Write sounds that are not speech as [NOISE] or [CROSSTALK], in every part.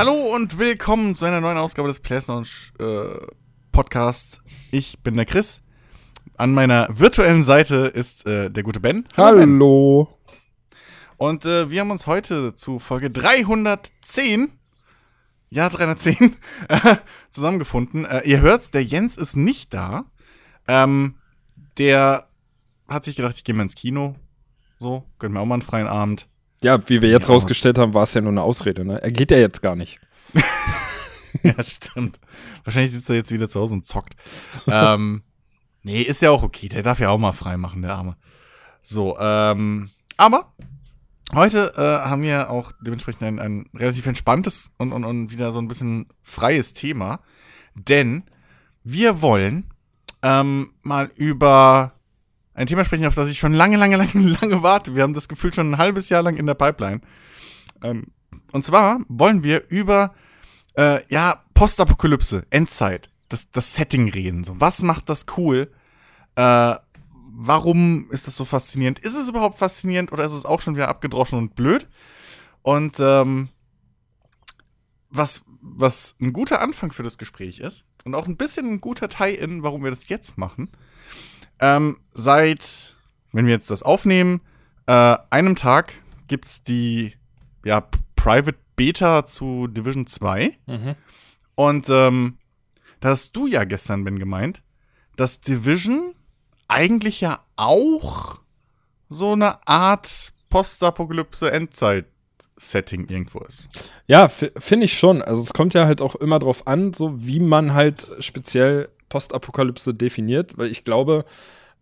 Hallo und willkommen zu einer neuen Ausgabe des Players Lounge äh, Podcasts. Ich bin der Chris. An meiner virtuellen Seite ist äh, der gute Ben. Hallo. Ben. Und äh, wir haben uns heute zu Folge 310, ja 310, [LAUGHS] zusammengefunden. Äh, ihr hört's, der Jens ist nicht da. Ähm, der hat sich gedacht, ich gehe mal ins Kino. So, gönnen wir auch mal einen freien Abend. Ja, wie wir jetzt ja, rausgestellt haben, war es ja nur eine Ausrede, ne? Er geht ja jetzt gar nicht. [LAUGHS] ja, stimmt. Wahrscheinlich sitzt er jetzt wieder zu Hause und zockt. ähm, [LAUGHS] nee, ist ja auch okay. Der darf ja auch mal frei machen, der Arme. So, ähm, aber heute äh, haben wir auch dementsprechend ein, ein relativ entspanntes und, und, und wieder so ein bisschen freies Thema. Denn wir wollen ähm, mal über ein Thema sprechen, auf das ich schon lange, lange, lange, [LAUGHS] lange warte. Wir haben das Gefühl schon ein halbes Jahr lang in der Pipeline. Ähm, und zwar wollen wir über äh, ja Postapokalypse, Endzeit, das, das Setting reden. So, was macht das cool? Äh, warum ist das so faszinierend? Ist es überhaupt faszinierend oder ist es auch schon wieder abgedroschen und blöd? Und ähm, was, was ein guter Anfang für das Gespräch ist und auch ein bisschen ein guter Tie-In, warum wir das jetzt machen, ähm, seit, wenn wir jetzt das aufnehmen, äh, einem Tag gibt es die ja, Private Beta zu Division 2. Mhm. Und ähm, da hast du ja gestern, Ben, gemeint, dass Division eigentlich ja auch so eine Art Postapokalypse-Endzeit-Setting irgendwo ist. Ja, finde ich schon. Also es kommt ja halt auch immer drauf an, so wie man halt speziell Postapokalypse definiert, weil ich glaube,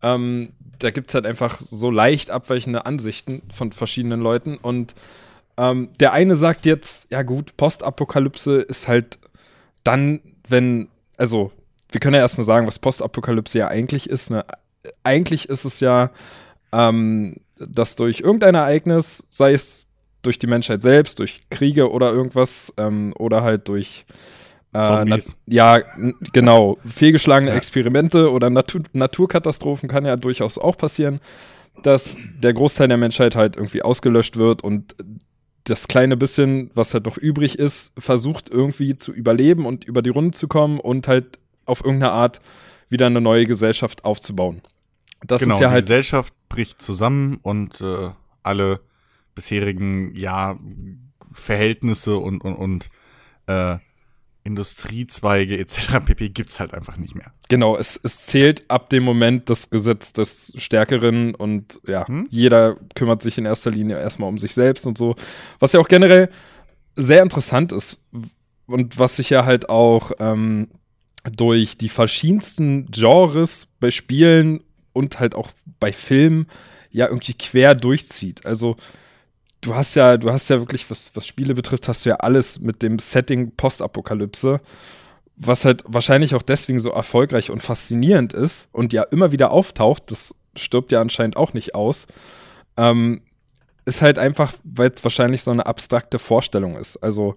ähm, da gibt es halt einfach so leicht abweichende Ansichten von verschiedenen Leuten. Und ähm, der eine sagt jetzt, ja gut, Postapokalypse ist halt dann, wenn, also wir können ja erstmal sagen, was Postapokalypse ja eigentlich ist. Ne? Eigentlich ist es ja, ähm, dass durch irgendein Ereignis, sei es durch die Menschheit selbst, durch Kriege oder irgendwas, ähm, oder halt durch äh, ja, genau. [LAUGHS] Fehlgeschlagene ja. Experimente oder Natur Naturkatastrophen kann ja durchaus auch passieren, dass der Großteil der Menschheit halt irgendwie ausgelöscht wird und das kleine bisschen, was halt noch übrig ist, versucht irgendwie zu überleben und über die Runde zu kommen und halt auf irgendeine Art wieder eine neue Gesellschaft aufzubauen. Das genau, ist ja die halt Gesellschaft bricht zusammen und äh, alle bisherigen ja Verhältnisse und und, und äh, Industriezweige etc. pp. gibt es halt einfach nicht mehr. Genau, es, es zählt ab dem Moment das Gesetz des Stärkeren und ja, hm? jeder kümmert sich in erster Linie erstmal um sich selbst und so. Was ja auch generell sehr interessant ist und was sich ja halt auch ähm, durch die verschiedensten Genres bei Spielen und halt auch bei Filmen ja irgendwie quer durchzieht. Also du hast ja, du hast ja wirklich, was, was Spiele betrifft, hast du ja alles mit dem Setting Postapokalypse, was halt wahrscheinlich auch deswegen so erfolgreich und faszinierend ist und ja immer wieder auftaucht, das stirbt ja anscheinend auch nicht aus, ähm, ist halt einfach, weil es wahrscheinlich so eine abstrakte Vorstellung ist. Also,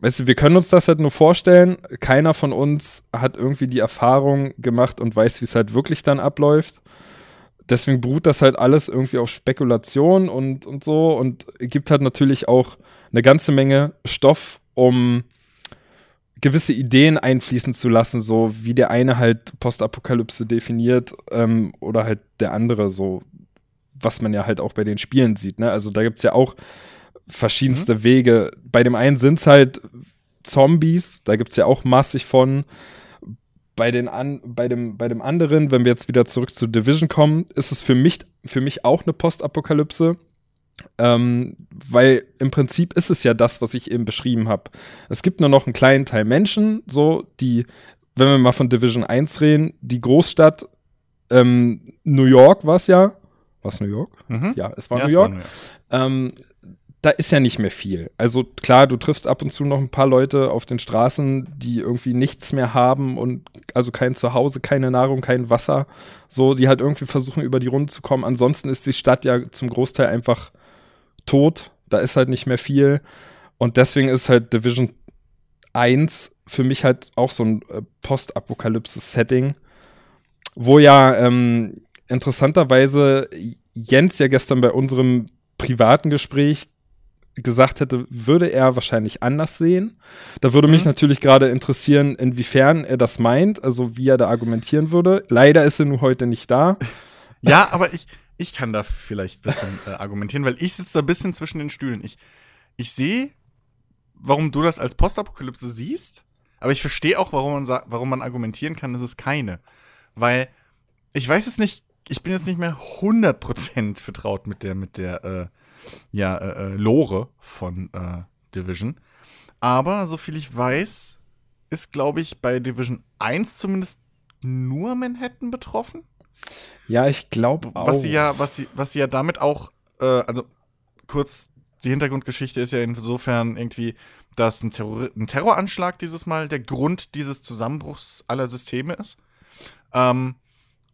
weißt du, wir können uns das halt nur vorstellen, keiner von uns hat irgendwie die Erfahrung gemacht und weiß, wie es halt wirklich dann abläuft deswegen beruht das halt alles irgendwie auf Spekulation und, und so und gibt halt natürlich auch eine ganze Menge Stoff, um gewisse Ideen einfließen zu lassen, so wie der eine halt Postapokalypse definiert ähm, oder halt der andere so, was man ja halt auch bei den Spielen sieht. Ne? Also da gibt es ja auch verschiedenste mhm. Wege. Bei dem einen sind es halt Zombies, da gibt es ja auch massig von. Bei, den an, bei, dem, bei dem anderen, wenn wir jetzt wieder zurück zu Division kommen, ist es für mich, für mich auch eine Postapokalypse. Ähm, weil im Prinzip ist es ja das, was ich eben beschrieben habe. Es gibt nur noch einen kleinen Teil Menschen, so, die, wenn wir mal von Division 1 reden, die Großstadt ähm, New York war es ja. War es New York? Mhm. Ja, es war ja, New York. War New York. Ähm, da ist ja nicht mehr viel. Also klar, du triffst ab und zu noch ein paar Leute auf den Straßen, die irgendwie nichts mehr haben und also kein Zuhause, keine Nahrung, kein Wasser, so, die halt irgendwie versuchen, über die Runde zu kommen. Ansonsten ist die Stadt ja zum Großteil einfach tot. Da ist halt nicht mehr viel. Und deswegen ist halt Division 1 für mich halt auch so ein äh, Postapokalypse-Setting, wo ja ähm, interessanterweise Jens ja gestern bei unserem privaten Gespräch gesagt hätte, würde er wahrscheinlich anders sehen. Da würde mhm. mich natürlich gerade interessieren, inwiefern er das meint, also wie er da argumentieren würde. Leider ist er nur heute nicht da. [LAUGHS] Ja, aber ich, ich kann da vielleicht ein bisschen äh, argumentieren, weil ich sitze da ein bisschen zwischen den Stühlen. Ich, ich sehe, warum du das als Postapokalypse siehst, aber ich verstehe auch, warum man, warum man argumentieren kann, dass es keine. Weil ich weiß es nicht, ich bin jetzt nicht mehr 100% vertraut mit der, mit der, äh, ja, äh, äh, Lore von äh, Division. Aber soviel ich weiß, ist, glaube ich, bei Division 1 zumindest nur Manhattan betroffen. Ja, ich glaube auch. Was sie ja, was sie, was sie ja damit auch, äh, also kurz, die Hintergrundgeschichte ist ja insofern irgendwie, dass ein, Terror ein Terroranschlag dieses Mal der Grund dieses Zusammenbruchs aller Systeme ist. Ähm,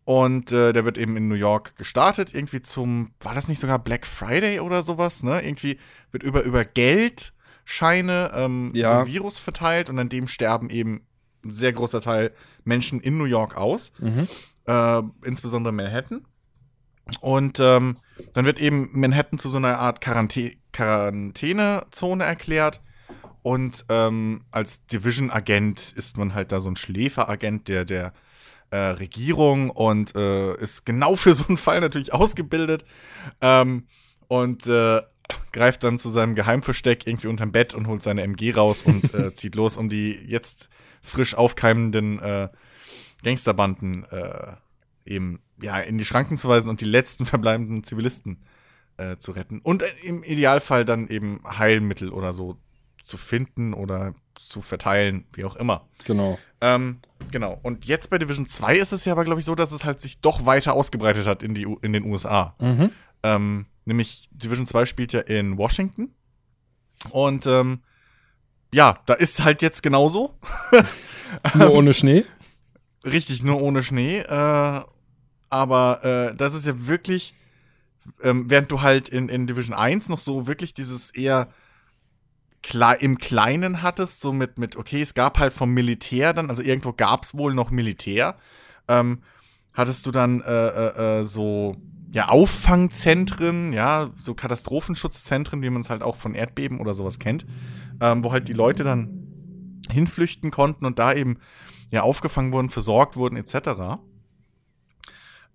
und äh, der wird eben in New York gestartet, irgendwie zum, war das nicht sogar Black Friday oder sowas, ne? Irgendwie wird über, über Geldscheine ähm, ja. so ein Virus verteilt und an dem sterben eben ein sehr großer Teil Menschen in New York aus. Mhm. Äh, insbesondere Manhattan. Und ähm, dann wird eben Manhattan zu so einer Art Quarantä Quarantänezone erklärt. Und ähm, als Division-Agent ist man halt da so ein Schläferagent, der, der äh, Regierung und äh, ist genau für so einen Fall natürlich ausgebildet ähm, und äh, greift dann zu seinem Geheimversteck irgendwie unterm Bett und holt seine MG raus und äh, [LAUGHS] zieht los, um die jetzt frisch aufkeimenden äh, Gangsterbanden eben ja in die Schranken zu weisen und die letzten [LAUGHS] verbleibenden Zivilisten zu retten und im Idealfall dann eben Heilmittel oder so zu finden oder zu verteilen, wie auch immer. Genau. Ähm, genau. Und jetzt bei Division 2 ist es ja aber, glaube ich, so, dass es halt sich doch weiter ausgebreitet hat in, die, in den USA. Mhm. Ähm, nämlich Division 2 spielt ja in Washington. Und ähm, ja, da ist halt jetzt genauso. [LAUGHS] nur ohne Schnee? Richtig, nur ohne Schnee. Äh, aber äh, das ist ja wirklich, ähm, während du halt in, in Division 1 noch so wirklich dieses eher im Kleinen hattest, so mit, mit, okay, es gab halt vom Militär dann, also irgendwo gab es wohl noch Militär, ähm, hattest du dann äh, äh, äh, so ja, Auffangzentren, ja, so Katastrophenschutzzentren, wie man es halt auch von Erdbeben oder sowas kennt, ähm, wo halt die Leute dann hinflüchten konnten und da eben ja aufgefangen wurden, versorgt wurden, etc.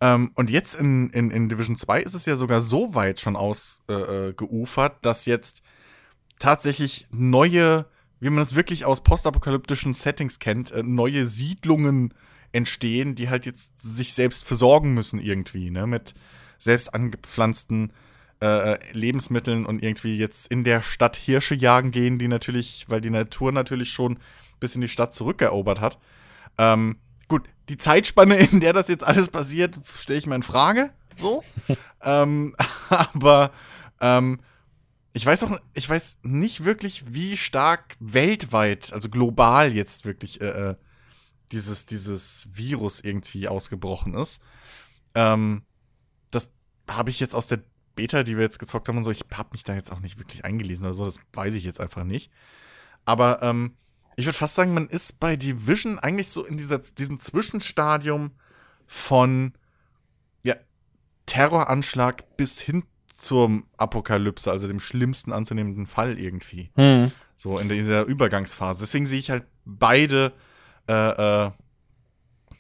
Ähm, und jetzt in, in, in Division 2 ist es ja sogar so weit schon ausgeufert, äh, äh dass jetzt tatsächlich neue, wie man es wirklich aus postapokalyptischen Settings kennt, äh, neue Siedlungen entstehen, die halt jetzt sich selbst versorgen müssen irgendwie, ne, mit selbst angepflanzten äh, Lebensmitteln und irgendwie jetzt in der Stadt Hirsche jagen gehen, die natürlich, weil die Natur natürlich schon bis in die Stadt zurückerobert hat. Ähm, gut, die Zeitspanne, [LAUGHS] in der das jetzt alles passiert, stelle ich mal in Frage, so. [LAUGHS] ähm, [LAUGHS] aber ähm, ich weiß auch, ich weiß nicht wirklich, wie stark weltweit, also global jetzt wirklich äh, äh, dieses, dieses Virus irgendwie ausgebrochen ist. Ähm, das habe ich jetzt aus der Beta, die wir jetzt gezockt haben und so, ich habe mich da jetzt auch nicht wirklich eingelesen oder so, das weiß ich jetzt einfach nicht. Aber ähm, ich würde fast sagen, man ist bei Division eigentlich so in dieser, diesem Zwischenstadium von ja, Terroranschlag bis hin zur Apokalypse, also dem schlimmsten anzunehmenden Fall irgendwie. Mhm. So in dieser Übergangsphase. Deswegen sehe ich halt beide äh, äh,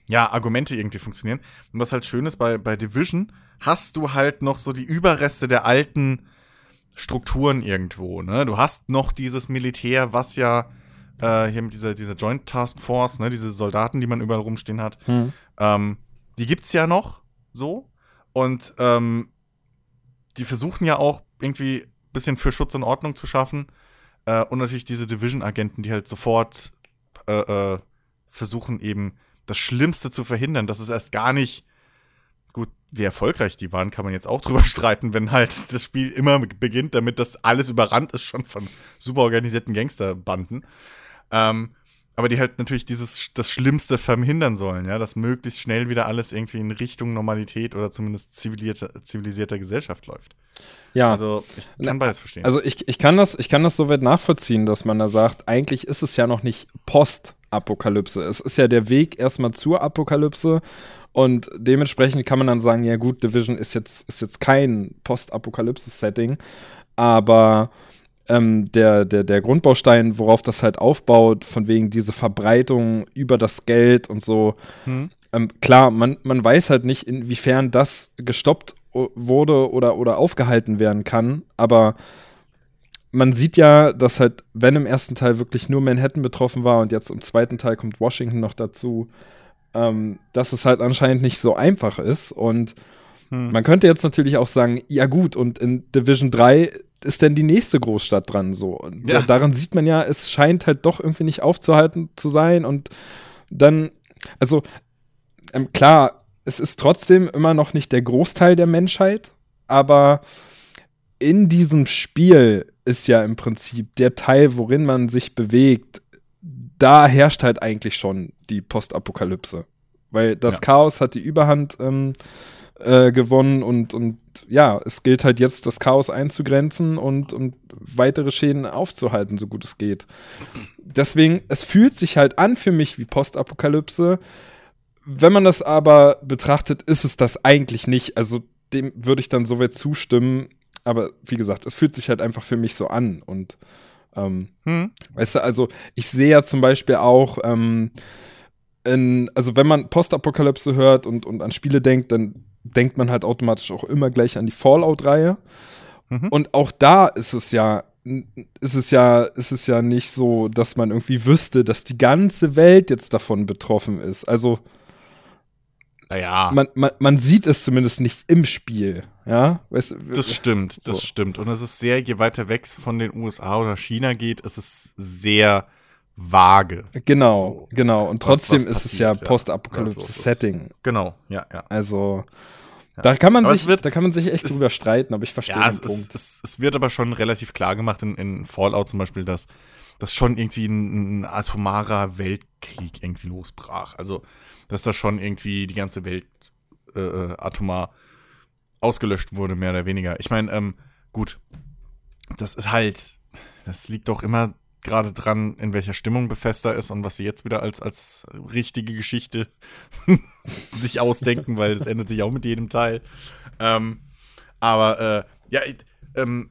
ja, Argumente irgendwie funktionieren. Und was halt schön ist, bei, bei Division hast du halt noch so die Überreste der alten Strukturen irgendwo. Ne? Du hast noch dieses Militär, was ja äh, hier mit dieser, dieser Joint Task Force, ne? diese Soldaten, die man überall rumstehen hat, mhm. ähm, die gibt's ja noch so. Und ähm, die versuchen ja auch irgendwie ein bisschen für Schutz und Ordnung zu schaffen. Äh, und natürlich diese Division-Agenten, die halt sofort äh, äh, versuchen, eben das Schlimmste zu verhindern. Das ist erst gar nicht gut, wie erfolgreich die waren, kann man jetzt auch drüber [LAUGHS] streiten, wenn halt das Spiel immer beginnt, damit das alles überrannt ist schon von super organisierten Gangsterbanden. Ähm, aber die halt natürlich dieses das Schlimmste verhindern sollen, ja, dass möglichst schnell wieder alles irgendwie in Richtung Normalität oder zumindest zivilisierter Gesellschaft läuft. Ja. Also ich kann beides verstehen. Also ich, ich kann das, ich kann das soweit nachvollziehen, dass man da sagt, eigentlich ist es ja noch nicht Post-Apokalypse. Es ist ja der Weg erstmal zur Apokalypse und dementsprechend kann man dann sagen, ja gut, Division ist jetzt, ist jetzt kein Post-Apokalypse-Setting, aber ähm, der, der, der Grundbaustein, worauf das halt aufbaut, von wegen diese Verbreitung über das Geld und so. Hm. Ähm, klar, man, man weiß halt nicht, inwiefern das gestoppt wurde oder, oder aufgehalten werden kann, aber man sieht ja, dass halt, wenn im ersten Teil wirklich nur Manhattan betroffen war und jetzt im zweiten Teil kommt Washington noch dazu, ähm, dass es halt anscheinend nicht so einfach ist. Und hm. man könnte jetzt natürlich auch sagen, ja gut, und in Division 3 ist denn die nächste Großstadt dran so. Und ja. daran sieht man ja, es scheint halt doch irgendwie nicht aufzuhalten zu sein. Und dann, also ähm, klar, es ist trotzdem immer noch nicht der Großteil der Menschheit, aber in diesem Spiel ist ja im Prinzip der Teil, worin man sich bewegt, da herrscht halt eigentlich schon die Postapokalypse. Weil das ja. Chaos hat die Überhand ähm, äh, gewonnen und, und ja, es gilt halt jetzt, das Chaos einzugrenzen und, und weitere Schäden aufzuhalten, so gut es geht. Deswegen, es fühlt sich halt an für mich wie Postapokalypse. Wenn man das aber betrachtet, ist es das eigentlich nicht. Also dem würde ich dann soweit zustimmen. Aber wie gesagt, es fühlt sich halt einfach für mich so an. Und ähm, hm. weißt du, also ich sehe ja zum Beispiel auch, ähm, in, also wenn man Postapokalypse hört und, und an Spiele denkt, dann denkt man halt automatisch auch immer gleich an die Fallout-Reihe. Mhm. Und auch da ist es ja, ist es ja, ist es ja nicht so, dass man irgendwie wüsste, dass die ganze Welt jetzt davon betroffen ist. Also naja. Man, man, man sieht es zumindest nicht im Spiel. Ja, weißt, das stimmt, das so. stimmt. Und es ist sehr, je weiter weg von den USA oder China geht, ist es sehr vage. Genau, so, genau. Und trotzdem was, was ist es ja Postapokalypse-Setting. Ja, genau, ja, ja. Also, ja. Da, kann man sich, wird, da kann man sich echt es, drüber streiten, aber ich verstehe ja, den es, Punkt. Es, es, wird aber schon relativ klar gemacht in, in Fallout zum Beispiel, dass, dass schon irgendwie ein, ein atomarer Weltkrieg irgendwie losbrach. Also, dass da schon irgendwie die ganze Welt äh, äh, atomar ausgelöscht wurde, mehr oder weniger. Ich meine, ähm, gut, das ist halt, das liegt doch immer gerade dran, in welcher Stimmung Bethesda ist und was sie jetzt wieder als, als richtige Geschichte [LAUGHS] sich ausdenken, weil es ändert sich auch mit jedem Teil. Ähm, aber äh, ja, ähm,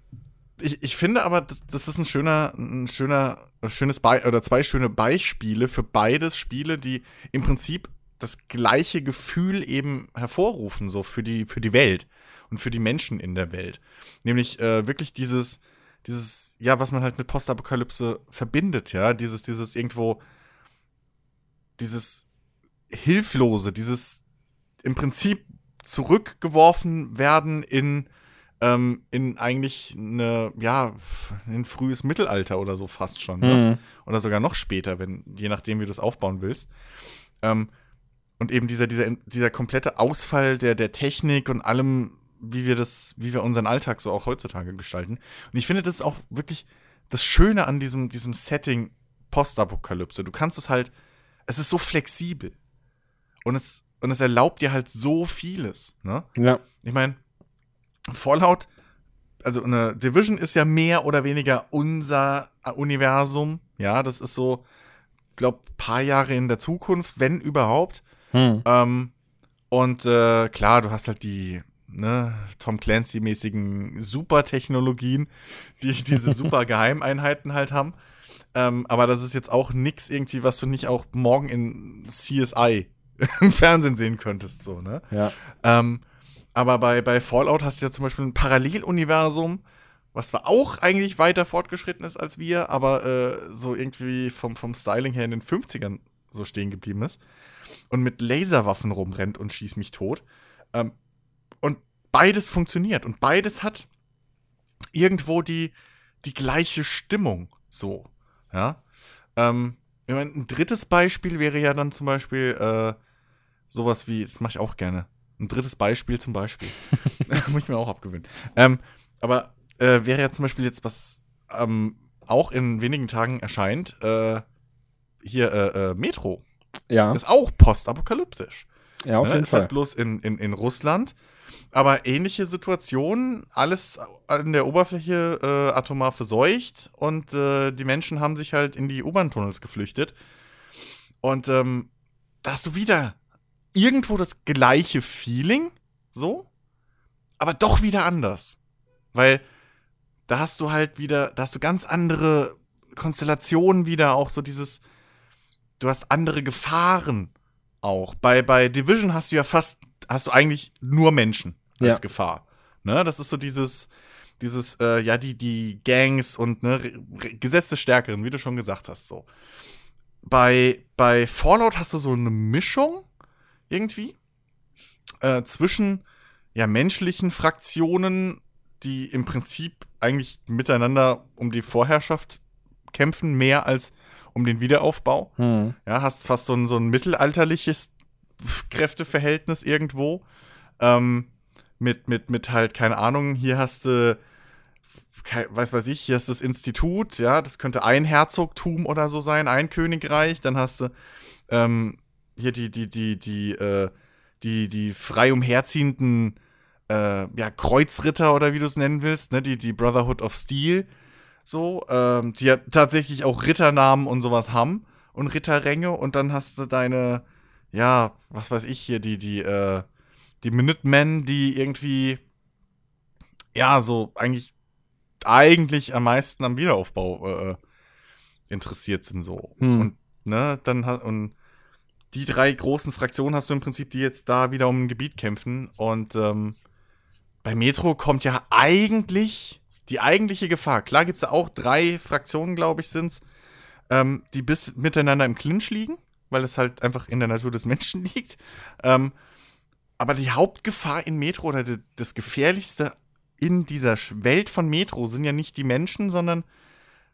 ich, ich finde aber, das, das ist ein schöner, ein schöner, schönes Be oder zwei schöne Beispiele für beides Spiele, die im Prinzip das gleiche Gefühl eben hervorrufen, so für die, für die Welt und für die Menschen in der Welt. Nämlich äh, wirklich dieses, dieses, ja, was man halt mit Postapokalypse verbindet, ja, dieses, dieses irgendwo, dieses Hilflose, dieses im Prinzip zurückgeworfen werden in, ähm, in eigentlich eine, ja, ein frühes Mittelalter oder so fast schon. Ne? Mhm. Ne? Oder sogar noch später, wenn, je nachdem, wie du es aufbauen willst. Ähm, und eben dieser, dieser, dieser komplette Ausfall der, der Technik und allem wie wir das, wie wir unseren Alltag so auch heutzutage gestalten. Und ich finde, das ist auch wirklich das Schöne an diesem, diesem Setting Postapokalypse. Du kannst es halt, es ist so flexibel. Und es, und es erlaubt dir halt so vieles. Ne? Ja. Ich meine, Fallout, also eine Division ist ja mehr oder weniger unser Universum. Ja, das ist so, ich glaube, paar Jahre in der Zukunft, wenn überhaupt. Hm. Ähm, und äh, klar, du hast halt die ne, Tom Clancy-mäßigen Supertechnologien, die [LAUGHS] diese super Geheimeinheiten halt haben. Ähm, aber das ist jetzt auch nix irgendwie, was du nicht auch morgen in CSI [LAUGHS] im Fernsehen sehen könntest, so, ne? Ja. Ähm, aber bei, bei Fallout hast du ja zum Beispiel ein Paralleluniversum, was zwar auch eigentlich weiter fortgeschritten ist als wir, aber äh, so irgendwie vom, vom Styling her in den 50ern so stehen geblieben ist und mit Laserwaffen rumrennt und schießt mich tot. Ähm, und beides funktioniert und beides hat irgendwo die, die gleiche Stimmung. So, ja. Ähm, ich mein, ein drittes Beispiel wäre ja dann zum Beispiel äh, sowas wie, das mache ich auch gerne. Ein drittes Beispiel zum Beispiel. [LAUGHS] [LAUGHS] Muss ich mir auch abgewöhnen. Ähm, aber äh, wäre ja zum Beispiel jetzt, was ähm, auch in wenigen Tagen erscheint, äh, hier äh, äh Metro. Ja. Ist auch postapokalyptisch. Ja, auf ne? jeden ist Fall. Halt bloß in, in, in Russland. Aber ähnliche Situationen, alles an der Oberfläche äh, atomar verseucht und äh, die Menschen haben sich halt in die U-Bahn-Tunnels geflüchtet. Und ähm, da hast du wieder irgendwo das gleiche Feeling, so, aber doch wieder anders. Weil da hast du halt wieder, da hast du ganz andere Konstellationen wieder, auch so dieses, du hast andere Gefahren auch. Bei, bei Division hast du ja fast, hast du eigentlich nur Menschen als ja. Gefahr. Ne? Das ist so dieses, dieses, äh, ja, die, die Gangs und ne, Gesetz des Stärkeren, wie du schon gesagt hast, so. Bei, bei Fallout hast du so eine Mischung irgendwie äh, zwischen ja, menschlichen Fraktionen, die im Prinzip eigentlich miteinander um die Vorherrschaft kämpfen, mehr als um den Wiederaufbau. Hm. Ja, hast fast so ein, so ein mittelalterliches Kräfteverhältnis irgendwo. Ähm, mit, mit, mit halt, keine Ahnung, hier hast du, weiß weiß ich, hier ist das Institut, ja, das könnte ein Herzogtum oder so sein, ein Königreich, dann hast du ähm, hier die, die, die, die, äh, die, die frei umherziehenden äh, ja, Kreuzritter oder wie du es nennen willst, ne, die, die Brotherhood of Steel, so, ähm, die ja tatsächlich auch Ritternamen und sowas haben und Ritterränge und dann hast du deine, ja, was weiß ich hier, die, die, äh, die Minutemen, die irgendwie, ja, so eigentlich, eigentlich am meisten am Wiederaufbau äh, interessiert sind, so. Hm. Und, ne, dann und die drei großen Fraktionen hast du im Prinzip, die jetzt da wieder um ein Gebiet kämpfen. Und ähm, bei Metro kommt ja eigentlich die eigentliche Gefahr. Klar gibt es auch drei Fraktionen, glaube ich, sind's, ähm, die bis miteinander im Clinch liegen, weil es halt einfach in der Natur des Menschen [LAUGHS] liegt. Ähm, aber die Hauptgefahr in Metro oder das Gefährlichste in dieser Welt von Metro sind ja nicht die Menschen, sondern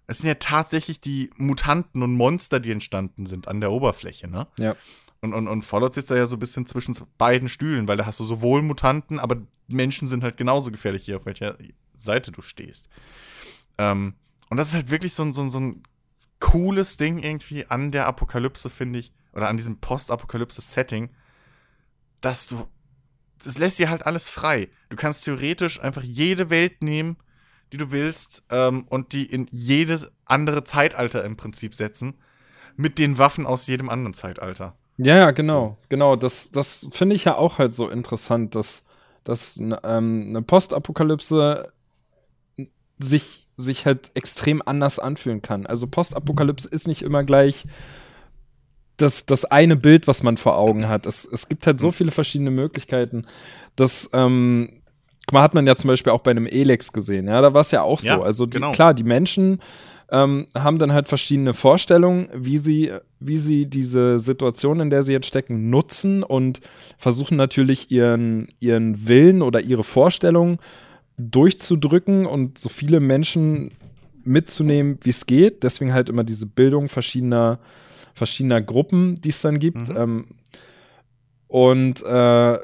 es sind ja tatsächlich die Mutanten und Monster, die entstanden sind an der Oberfläche, ne? Ja. Und, und, und Fallout sitzt da ja so ein bisschen zwischen beiden Stühlen, weil da hast du sowohl Mutanten, aber Menschen sind halt genauso gefährlich hier, auf welcher Seite du stehst. Ähm, und das ist halt wirklich so ein, so, ein, so ein cooles Ding irgendwie an der Apokalypse, finde ich, oder an diesem Postapokalypse-Setting, dass du, das lässt dir halt alles frei. Du kannst theoretisch einfach jede Welt nehmen, die du willst, ähm, und die in jedes andere Zeitalter im Prinzip setzen, mit den Waffen aus jedem anderen Zeitalter. Ja, ja, genau, so. genau. Das, das finde ich ja auch halt so interessant, dass, dass ähm, eine Postapokalypse sich, sich halt extrem anders anfühlen kann. Also Postapokalypse ist nicht immer gleich das, das eine Bild, was man vor Augen hat. Es, es gibt halt so viele verschiedene Möglichkeiten, dass ähm, hat man ja zum Beispiel auch bei einem Elex gesehen, ja, da war es ja auch ja, so. Also die, genau. klar, die Menschen ähm, haben dann halt verschiedene Vorstellungen, wie sie, wie sie diese Situation, in der sie jetzt stecken, nutzen und versuchen natürlich ihren, ihren Willen oder ihre Vorstellung durchzudrücken und so viele Menschen mitzunehmen, wie es geht. Deswegen halt immer diese Bildung verschiedener, verschiedener Gruppen, die es dann gibt. Mhm. Ähm, und äh,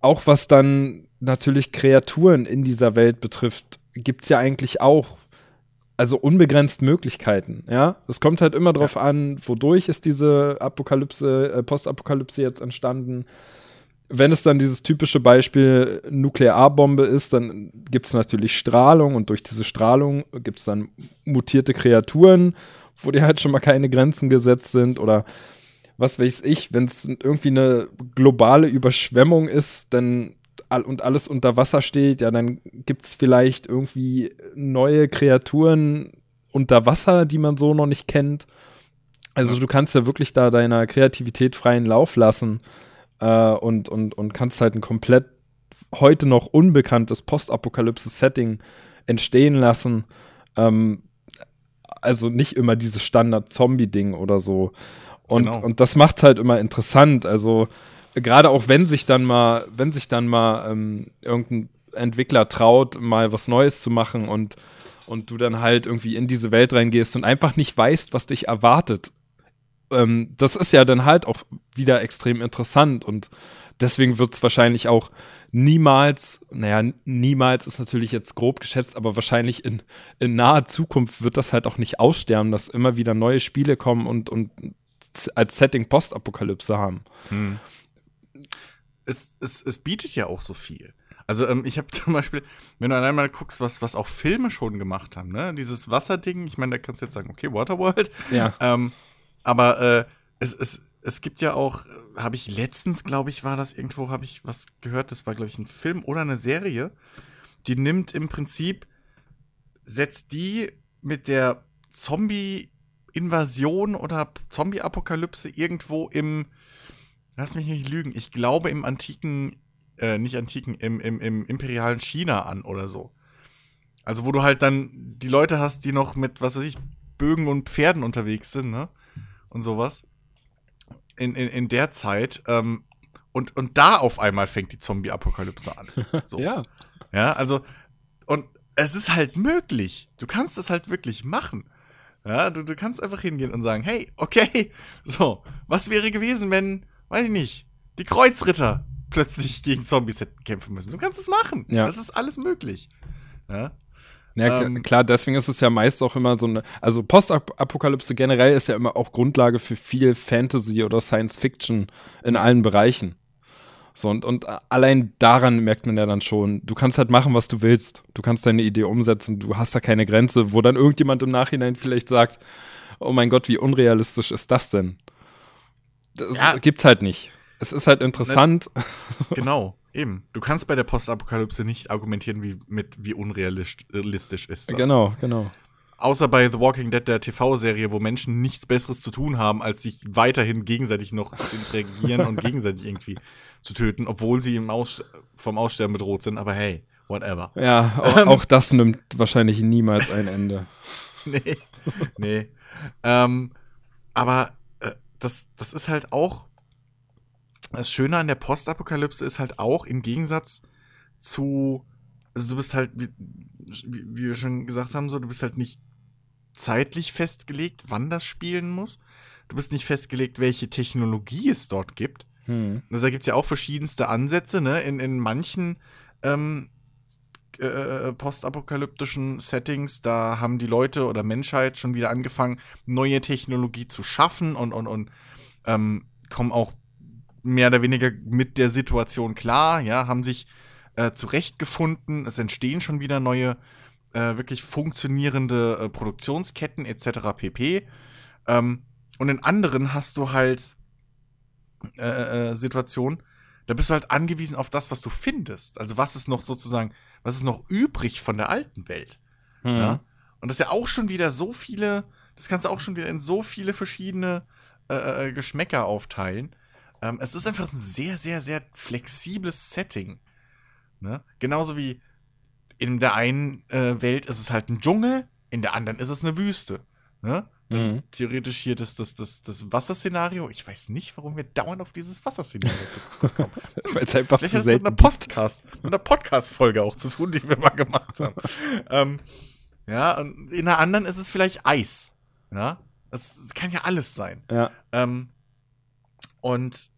auch was dann natürlich Kreaturen in dieser Welt betrifft, gibt es ja eigentlich auch also unbegrenzt Möglichkeiten, ja. Es kommt halt immer darauf ja. an, wodurch ist diese Apokalypse, äh, Postapokalypse jetzt entstanden. Wenn es dann dieses typische Beispiel Nuklearbombe ist, dann gibt es natürlich Strahlung und durch diese Strahlung gibt es dann mutierte Kreaturen, wo dir halt schon mal keine Grenzen gesetzt sind oder was weiß ich, wenn es irgendwie eine globale Überschwemmung ist, dann und alles unter Wasser steht, ja, dann gibt es vielleicht irgendwie neue Kreaturen unter Wasser, die man so noch nicht kennt. Also du kannst ja wirklich da deiner Kreativität freien Lauf lassen äh, und, und, und kannst halt ein komplett heute noch unbekanntes Postapokalypse-Setting entstehen lassen. Ähm, also nicht immer dieses Standard-Zombie-Ding oder so. Und, genau. und das macht halt immer interessant. Also gerade auch wenn sich dann mal, wenn sich dann mal ähm, irgendein Entwickler traut, mal was Neues zu machen und, und du dann halt irgendwie in diese Welt reingehst und einfach nicht weißt, was dich erwartet. Ähm, das ist ja dann halt auch wieder extrem interessant und deswegen wird es wahrscheinlich auch niemals, naja, niemals ist natürlich jetzt grob geschätzt, aber wahrscheinlich in, in naher Zukunft wird das halt auch nicht aussterben, dass immer wieder neue Spiele kommen und, und als Setting Postapokalypse haben. Hm es, es, es bietet ja auch so viel. Also ähm, ich habe [LAUGHS] zum Beispiel, wenn du einmal guckst, was, was auch Filme schon gemacht haben, ne? Dieses Wasserding, ich meine, da kannst du jetzt sagen, okay, Waterworld. Ja. [LAUGHS] Ähm, aber äh, es, es, es gibt ja auch, äh, habe ich letztens, glaube ich, war das irgendwo, habe ich was gehört, das war, glaube ich, ein Film oder eine Serie, die nimmt im Prinzip setzt die mit der Zombie-Invasion oder Zombie-Apokalypse irgendwo im, lass mich nicht lügen, ich glaube im antiken, äh, nicht antiken, im, im, im imperialen China an oder so. Also wo du halt dann die Leute hast, die noch mit, was weiß ich, Bögen und Pferden unterwegs sind, ne? Und sowas. In, in, in der Zeit. Ähm, und, und da auf einmal fängt die Zombie-Apokalypse an. [LAUGHS] So. ja. Ja, also, und es ist halt möglich. Du kannst es halt wirklich machen. Ja, du, du kannst einfach hingehen und sagen, hey, okay, [LAUGHS] so, was wäre gewesen, wenn, weiß ich nicht, die Kreuzritter plötzlich gegen Zombies hätten kämpfen müssen. Du kannst es machen. Ja. Das ist alles möglich. Ja. Ja, ähm, klar, deswegen ist es ja meist auch immer so eine, also Postapokalypse generell ist ja immer auch Grundlage für viel Fantasy oder Science Fiction in allen Bereichen. So, und, und allein daran merkt man ja dann schon, du kannst halt machen, was du willst. Du kannst deine Idee umsetzen, du hast da keine Grenze, wo dann irgendjemand im Nachhinein vielleicht sagt, oh mein Gott, wie unrealistisch ist das denn? Das ja. gibt's halt nicht. Es ist halt interessant. Genau. [LAUGHS] Eben. Du kannst bei der Postapokalypse nicht argumentieren, wie, mit, wie unrealistisch ist das. Genau, genau. Außer bei The Walking Dead, der TV-Serie, wo Menschen nichts Besseres zu tun haben, als sich weiterhin gegenseitig noch zu interagieren und [LAUGHS] gegenseitig irgendwie zu töten, obwohl sie Aus vom Aussterben bedroht sind. Aber hey, whatever. Ja, auch, ähm, auch das nimmt wahrscheinlich niemals ein Ende. [LAUGHS] nee, nee. ähm, aber äh, das, das ist halt auch das Schöne an der Postapokalypse ist halt auch im Gegensatz zu, also du bist halt, wie, wie wir schon gesagt haben, so, du bist halt nicht zeitlich festgelegt, wann das spielen muss. Du bist nicht festgelegt, welche Technologie es dort gibt. Hm. Also da gibt es ja auch verschiedenste Ansätze, ne? In, in manchen ähm, äh, äh, postapokalyptischen Settings, da haben die Leute oder Menschheit schon wieder angefangen, neue Technologie zu schaffen und, und, und ähm, kommen auch mehr oder weniger mit der Situation klar, ja, haben sich äh, zurechtgefunden. Es entstehen schon wieder neue, äh, wirklich funktionierende äh, Produktionsketten etc. pp. Ähm, und in anderen hast du halt äh, äh, Situationen, da bist du halt angewiesen auf das, was du findest. Also was ist noch sozusagen, was ist noch übrig von der alten Welt. Mhm. Ja? Und das ist ja auch schon wieder so viele, das kannst du auch schon wieder in so viele verschiedene äh, Geschmäcker aufteilen. Ähm, es ist einfach ein sehr, sehr, sehr flexibles Setting. Ne? Genauso wie in der einen äh, Welt ist es halt ein Dschungel, in der anderen ist es eine Wüste. Ne? Mhm. Theoretisch hier das, das, das, das Wasserszenario. Ich weiß nicht, warum wir dauernd auf dieses Wasserszenario zu kommen. [LAUGHS] Weil es einfach Vielleicht zu selten mit einer Podcast, mit einer Podcast-Folge auch zu tun, die wir mal gemacht haben. [LAUGHS] ähm, ja, und in der anderen ist es vielleicht Eis. Ja, es kann ja alles sein. Ja. Ähm, und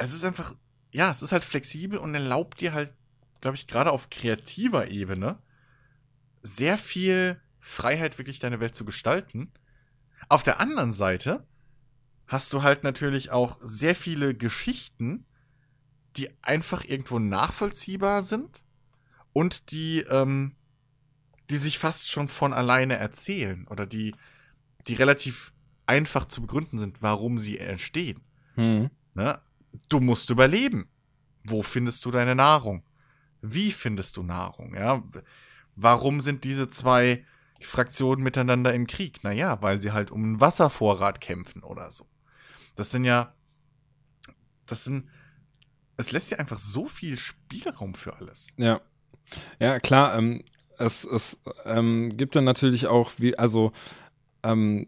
es ist einfach, ja, es ist halt flexibel und erlaubt dir halt, glaube ich, gerade auf kreativer Ebene sehr viel Freiheit, wirklich deine Welt zu gestalten. Auf der anderen Seite hast du halt natürlich auch sehr viele Geschichten, die einfach irgendwo nachvollziehbar sind und die, ähm, die sich fast schon von alleine erzählen oder die, die relativ einfach zu begründen sind, warum sie entstehen. Hm. Ne? Du musst überleben. Wo findest du deine Nahrung? Wie findest du Nahrung? Ja, warum sind diese zwei Fraktionen miteinander im Krieg? Naja, weil sie halt um einen Wasservorrat kämpfen oder so. Das sind ja, das sind, es lässt ja einfach so viel Spielraum für alles. Ja, ja klar. Ähm, es, es ähm, gibt dann natürlich auch, wie, also ähm,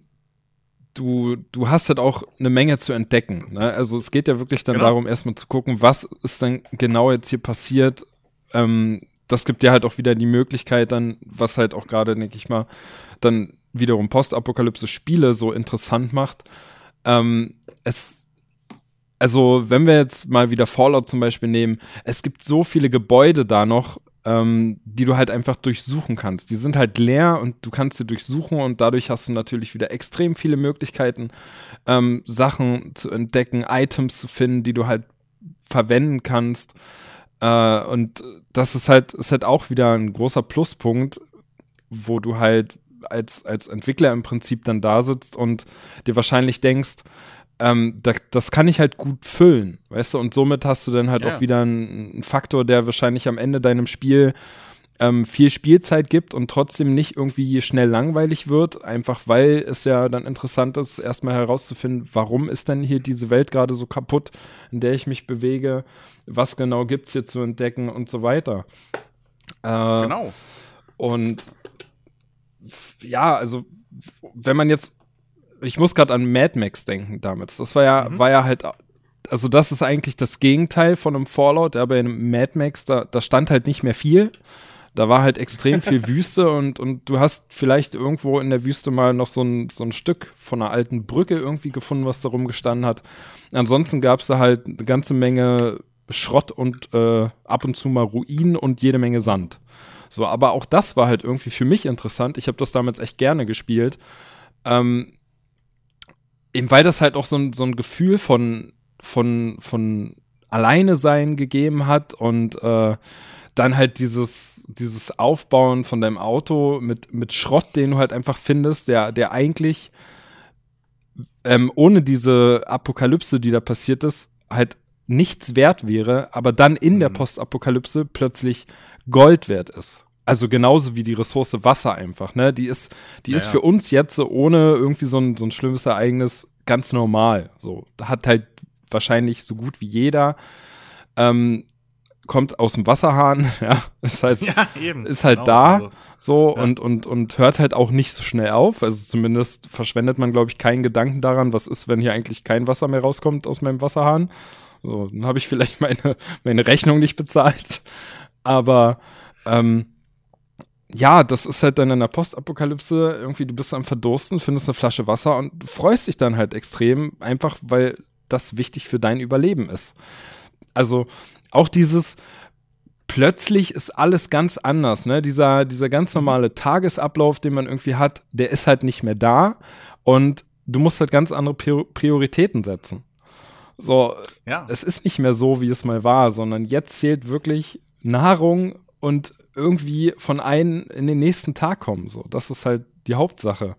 du, du hast halt auch eine Menge zu entdecken. Ne? Also es geht ja wirklich dann genau. darum, erstmal zu gucken, was ist denn genau jetzt hier passiert. Ähm, das gibt dir halt auch wieder die Möglichkeit dann, was halt auch gerade, denke ich mal, dann wiederum Postapokalypse-Spiele so interessant macht. Ähm, es, also wenn wir jetzt mal wieder Fallout zum Beispiel nehmen, es gibt so viele Gebäude da noch, ähm, die du halt einfach durchsuchen kannst. Die sind halt leer und du kannst sie durchsuchen und dadurch hast du natürlich wieder extrem viele Möglichkeiten, ähm, Sachen zu entdecken, Items zu finden, die du halt verwenden kannst. Äh, und das ist halt, ist halt auch wieder ein großer Pluspunkt, wo du halt als, als Entwickler im Prinzip dann da sitzt und dir wahrscheinlich denkst, ähm, da, das kann ich halt gut füllen, weißt du, und somit hast du dann halt ja. auch wieder einen, Faktor, der wahrscheinlich am Ende deinem Spiel ähm, viel Spielzeit gibt und trotzdem nicht irgendwie schnell langweilig wird, einfach weil es ja dann interessant ist, erstmal herauszufinden, warum ist denn hier diese Welt gerade so kaputt, in der ich mich bewege, was genau gibt es hier zu entdecken und so weiter. Äh, genau. Und ja, also wenn man jetzt, ich muss gerade an Mad Max denken damit. Das war ja, mhm. war ja halt also das ist eigentlich das Gegenteil von einem Fallout, aber in einem Mad Max, da, da stand halt nicht mehr viel. Da war halt extrem viel [LAUGHS] Wüste und, und du hast vielleicht irgendwo in der Wüste mal noch so ein, so ein Stück von einer alten Brücke irgendwie gefunden, was da rumgestanden hat. Ansonsten gab es da halt eine ganze Menge Schrott und äh, ab und zu mal Ruinen und jede Menge Sand. So, aber auch das war halt irgendwie für mich interessant. Ich habe das damals echt gerne gespielt. Ähm, eben weil das halt auch so ein, so ein Gefühl von, von, von alleine sein gegeben hat und äh, dann halt dieses, dieses Aufbauen von deinem Auto mit, mit Schrott, den du halt einfach findest, der, der eigentlich ähm, ohne diese Apokalypse, die da passiert ist, halt nichts wert wäre, aber dann in mhm. der Postapokalypse plötzlich Gold wert ist. Also genauso wie die Ressource Wasser einfach, ne? Die ist, die ja, ist für uns jetzt ohne irgendwie so ein, so ein schlimmes Ereignis ganz normal. So, hat halt wahrscheinlich so gut wie jeder. Ähm, kommt aus dem Wasserhahn, [LAUGHS] ja, ist halt, ja, eben, ist halt genau, da also, so ja. und, und, und hört halt auch nicht so schnell auf. Also zumindest verschwendet man, glaube ich, keinen Gedanken daran, was ist, wenn hier eigentlich kein Wasser mehr rauskommt aus meinem Wasserhahn. So, dann habe ich vielleicht [LAUGHS] meine, meine Rechnung nicht bezahlt. Aber ähm, ja, das ist halt dann in der Postapokalypse irgendwie, du bist am Verdursten, findest eine Flasche Wasser und freust dich dann halt extrem, einfach weil das wichtig für dein Überleben ist. Also auch dieses plötzlich ist alles ganz anders, ne? Dieser, dieser ganz normale Tagesablauf, den man irgendwie hat, der ist halt nicht mehr da und du musst halt ganz andere Prioritäten setzen. So, ja. es ist nicht mehr so, wie es mal war, sondern jetzt zählt wirklich Nahrung und irgendwie von einem in den nächsten Tag kommen. So, das ist halt die Hauptsache.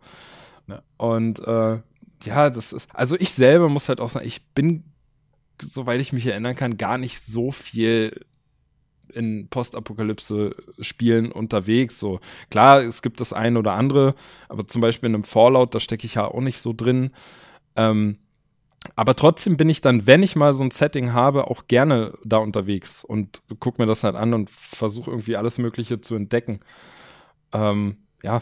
Ja. Und äh, ja, das ist, also ich selber muss halt auch sagen, ich bin, soweit ich mich erinnern kann, gar nicht so viel in Postapokalypse-Spielen unterwegs. So klar, es gibt das eine oder andere, aber zum Beispiel in einem Fallout, da stecke ich ja auch nicht so drin. Ähm, aber trotzdem bin ich dann, wenn ich mal so ein Setting habe, auch gerne da unterwegs und gucke mir das halt an und versuche irgendwie alles Mögliche zu entdecken. Ähm, ja.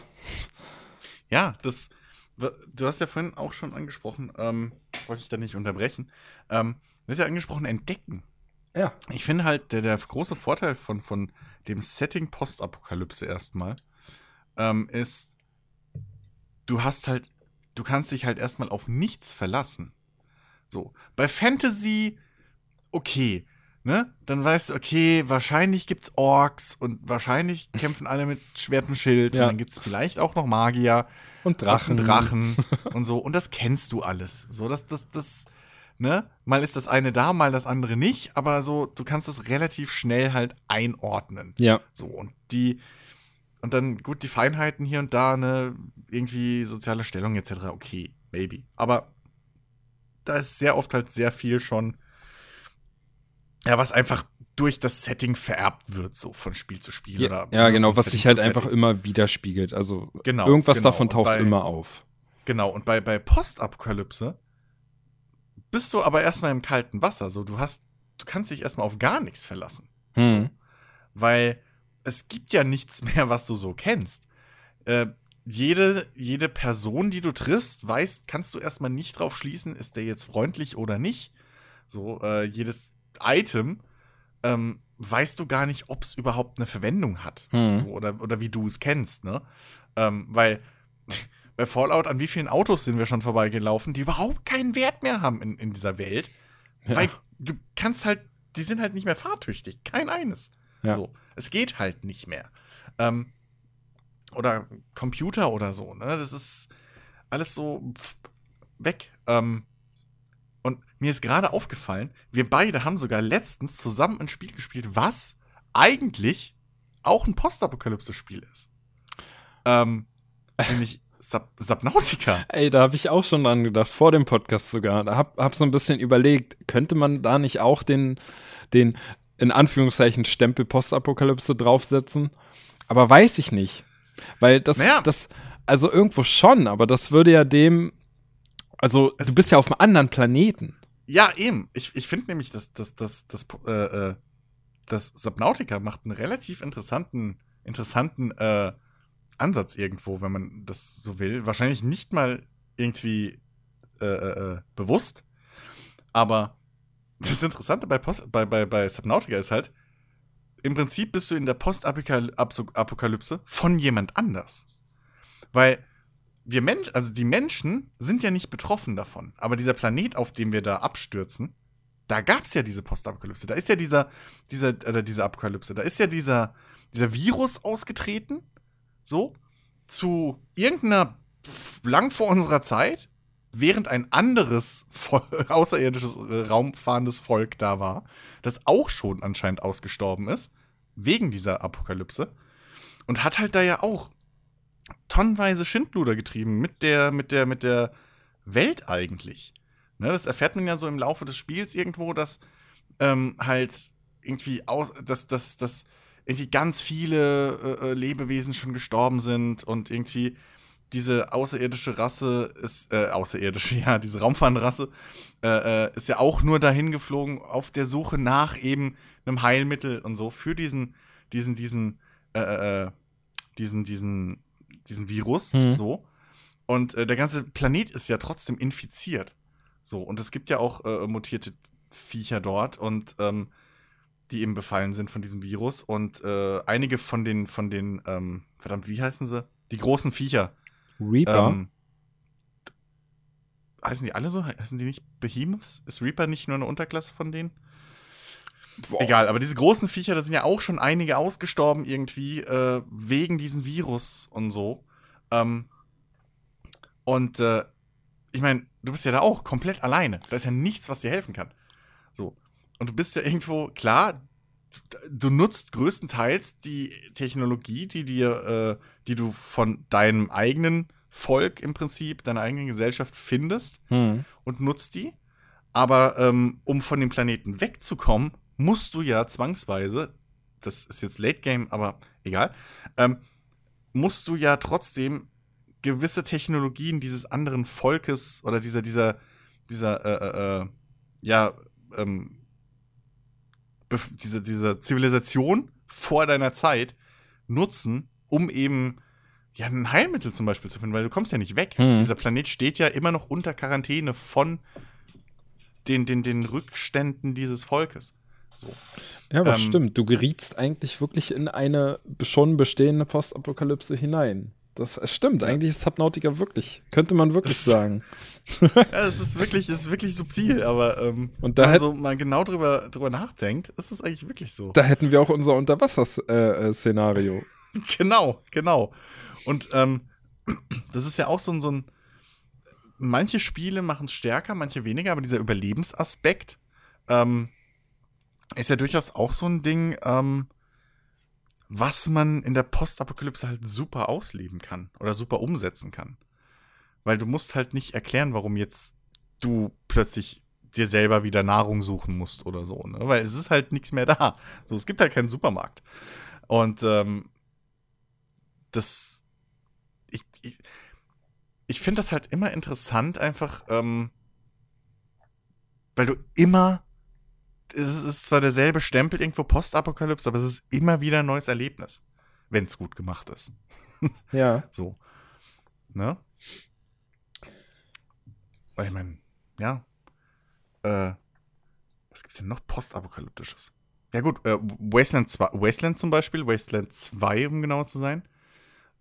Ja, das, du hast ja vorhin auch schon angesprochen, ähm, wollte ich da nicht unterbrechen. Ähm, du hast ja angesprochen, entdecken. Ja. Ich finde halt, der, der große Vorteil von, von dem Setting Postapokalypse erstmal ähm, ist, du hast halt, du kannst dich halt erstmal auf nichts verlassen. So. Bei Fantasy, okay, ne? Dann weißt du, okay, wahrscheinlich gibt's Orks und wahrscheinlich [LAUGHS] kämpfen alle mit Schwert und Schild ja. und dann gibt's vielleicht auch noch Magier und Drachen. Und Drachen [LAUGHS] und so. Und das kennst du alles. So, das, das, das, ne? Mal ist das eine da, mal das andere nicht, aber so, du kannst es relativ schnell halt einordnen. Ja. So, und die, und dann, gut, die Feinheiten hier und da, ne, irgendwie soziale Stellung etc., okay, maybe. Aber da ist sehr oft halt sehr viel schon, ja, was einfach durch das Setting vererbt wird, so von Spiel zu Spiel. Ja, oder ja genau, was sich halt einfach immer widerspiegelt. Also genau, irgendwas genau. davon taucht bei, immer auf. Genau, und bei, bei Postapokalypse bist du aber erstmal im kalten Wasser. So, du hast, du kannst dich erstmal auf gar nichts verlassen. Hm. So, weil es gibt ja nichts [LAUGHS] mehr, was du so kennst. Äh, jede, jede Person, die du triffst, weißt, kannst du erstmal nicht drauf schließen, ist der jetzt freundlich oder nicht. So, äh, jedes Item ähm, weißt du gar nicht, ob es überhaupt eine Verwendung hat. Hm. So, oder, oder wie du es kennst, ne? Ähm, weil [LAUGHS] bei Fallout, an wie vielen Autos sind wir schon vorbeigelaufen, die überhaupt keinen Wert mehr haben in, in dieser Welt. Ja. Weil du kannst halt, die sind halt nicht mehr fahrtüchtig. Kein eines. Ja. So, es geht halt nicht mehr. Ähm, oder Computer oder so, ne? Das ist alles so weg. Ähm, und mir ist gerade aufgefallen, wir beide haben sogar letztens zusammen ein Spiel gespielt, was eigentlich auch ein Postapokalypse-Spiel ist. Ähm, [LAUGHS] nämlich Sub Subnautica. Ey, da habe ich auch schon dran gedacht, vor dem Podcast sogar. Da hab, hab so ein bisschen überlegt, könnte man da nicht auch den, den in Anführungszeichen Stempel Postapokalypse draufsetzen. Aber weiß ich nicht. Weil das, naja. das, also irgendwo schon, aber das würde ja dem, also es du bist ja auf einem anderen Planeten. Ja, eben. Ich, ich finde nämlich, dass das, das, das, äh, äh, das Subnautica macht einen relativ interessanten, interessanten äh, Ansatz irgendwo, wenn man das so will. Wahrscheinlich nicht mal irgendwie äh, äh, äh bewusst, aber das Interessante bei, Post, bei, bei, bei Subnautica ist halt, im Prinzip bist du in der Postapokalypse von jemand anders. Weil wir Menschen, also die Menschen sind ja nicht betroffen davon. Aber dieser Planet, auf dem wir da abstürzen, da gab es ja diese Postapokalypse. Da ist ja dieser, dieser, oder diese Apokalypse, da ist ja dieser, dieser Virus ausgetreten, so, zu irgendeiner lang vor unserer Zeit, während ein anderes [LAUGHS] außerirdisches äh, raumfahrendes Volk da war, das auch schon anscheinend ausgestorben ist, wegen dieser Apokalypse. Und hat halt da ja auch tonnenweise Schindluder getrieben mit der, mit der, mit der Welt eigentlich. Ne, das erfährt man ja so im Laufe des Spiels irgendwo, dass ähm, halt irgendwie aus, dass, dass, dass irgendwie ganz viele äh, äh Lebewesen schon gestorben sind und irgendwie diese außerirdische Rasse ist, äh, außerirdische, [LAUGHS] ja, diese Raumfahnenrasse, äh, äh, ist ja auch nur dahin geflogen auf der Suche nach eben einem Heilmittel und so für diesen, diesen, diesen, äh, äh, äh diesen, diesen, diesen Virus, mhm. so. Und äh, der ganze Planet ist ja trotzdem infiziert. So, und es gibt ja auch äh, mutierte Viecher dort und ähm, die eben befallen sind von diesem Virus. Und äh, einige von den, von den, ähm, verdammt, wie heißen sie? Die großen Viecher, Reaper? Ähm, heißen die alle so? Heißen die nicht Behemoths? Ist Reaper nicht nur eine Unterklasse von denen? Boah. Egal, aber diese großen Viecher, da sind ja auch schon einige ausgestorben irgendwie, äh, wegen diesem Virus und so. Ähm, und äh, ich meine, du bist ja da auch komplett alleine. Da ist ja nichts, was dir helfen kann. So. Und du bist ja irgendwo, klar, du nutzt größtenteils die Technologie, die dir, äh, die du von deinem eigenen Volk im Prinzip, deiner eigenen Gesellschaft findest hm. und nutzt die. Aber ähm, um von dem Planeten wegzukommen, musst du ja zwangsweise, das ist jetzt Late Game, aber egal, ähm, musst du ja trotzdem gewisse Technologien dieses anderen Volkes oder dieser, dieser, dieser, äh, äh, äh ja, ähm, diese, diese Zivilisation vor deiner Zeit nutzen, um eben ja ein Heilmittel zum Beispiel zu finden, weil du kommst ja nicht weg. Hm. Dieser Planet steht ja immer noch unter Quarantäne von den, den, den Rückständen dieses Volkes. So. Ja, aber ähm, stimmt. Du gerietst eigentlich wirklich in eine schon bestehende Postapokalypse hinein. Das stimmt, eigentlich ist Subnautica wirklich, könnte man wirklich das, sagen. [LAUGHS] ja, es ist wirklich, es ist wirklich subtil, aber ähm, und da wenn man genau drüber, drüber nachdenkt, ist es eigentlich wirklich so. Da hätten wir auch unser Unterwasser-Szenario. Äh, [LAUGHS] genau, genau. Und ähm, [CLEARS THROAT] das ist ja auch so ein, so ein manche Spiele machen es stärker, manche weniger, aber dieser Überlebensaspekt ähm, ist ja durchaus auch so ein Ding, ähm, was man in der Postapokalypse halt super ausleben kann oder super umsetzen kann. Weil du musst halt nicht erklären, warum jetzt du plötzlich dir selber wieder Nahrung suchen musst oder so, ne? Weil es ist halt nichts mehr da. So, es gibt halt keinen Supermarkt. Und ähm, das. Ich, ich, ich finde das halt immer interessant, einfach, ähm, weil du immer es ist zwar derselbe Stempel irgendwo Postapokalypse, aber es ist immer wieder ein neues Erlebnis, wenn es gut gemacht ist. Ja. [LAUGHS] so. Ne? Weil ich meine, ja. Äh, was gibt's denn noch postapokalyptisches? Ja gut, äh, Wasteland 2, Wasteland zum Beispiel, Wasteland 2, um genauer zu sein.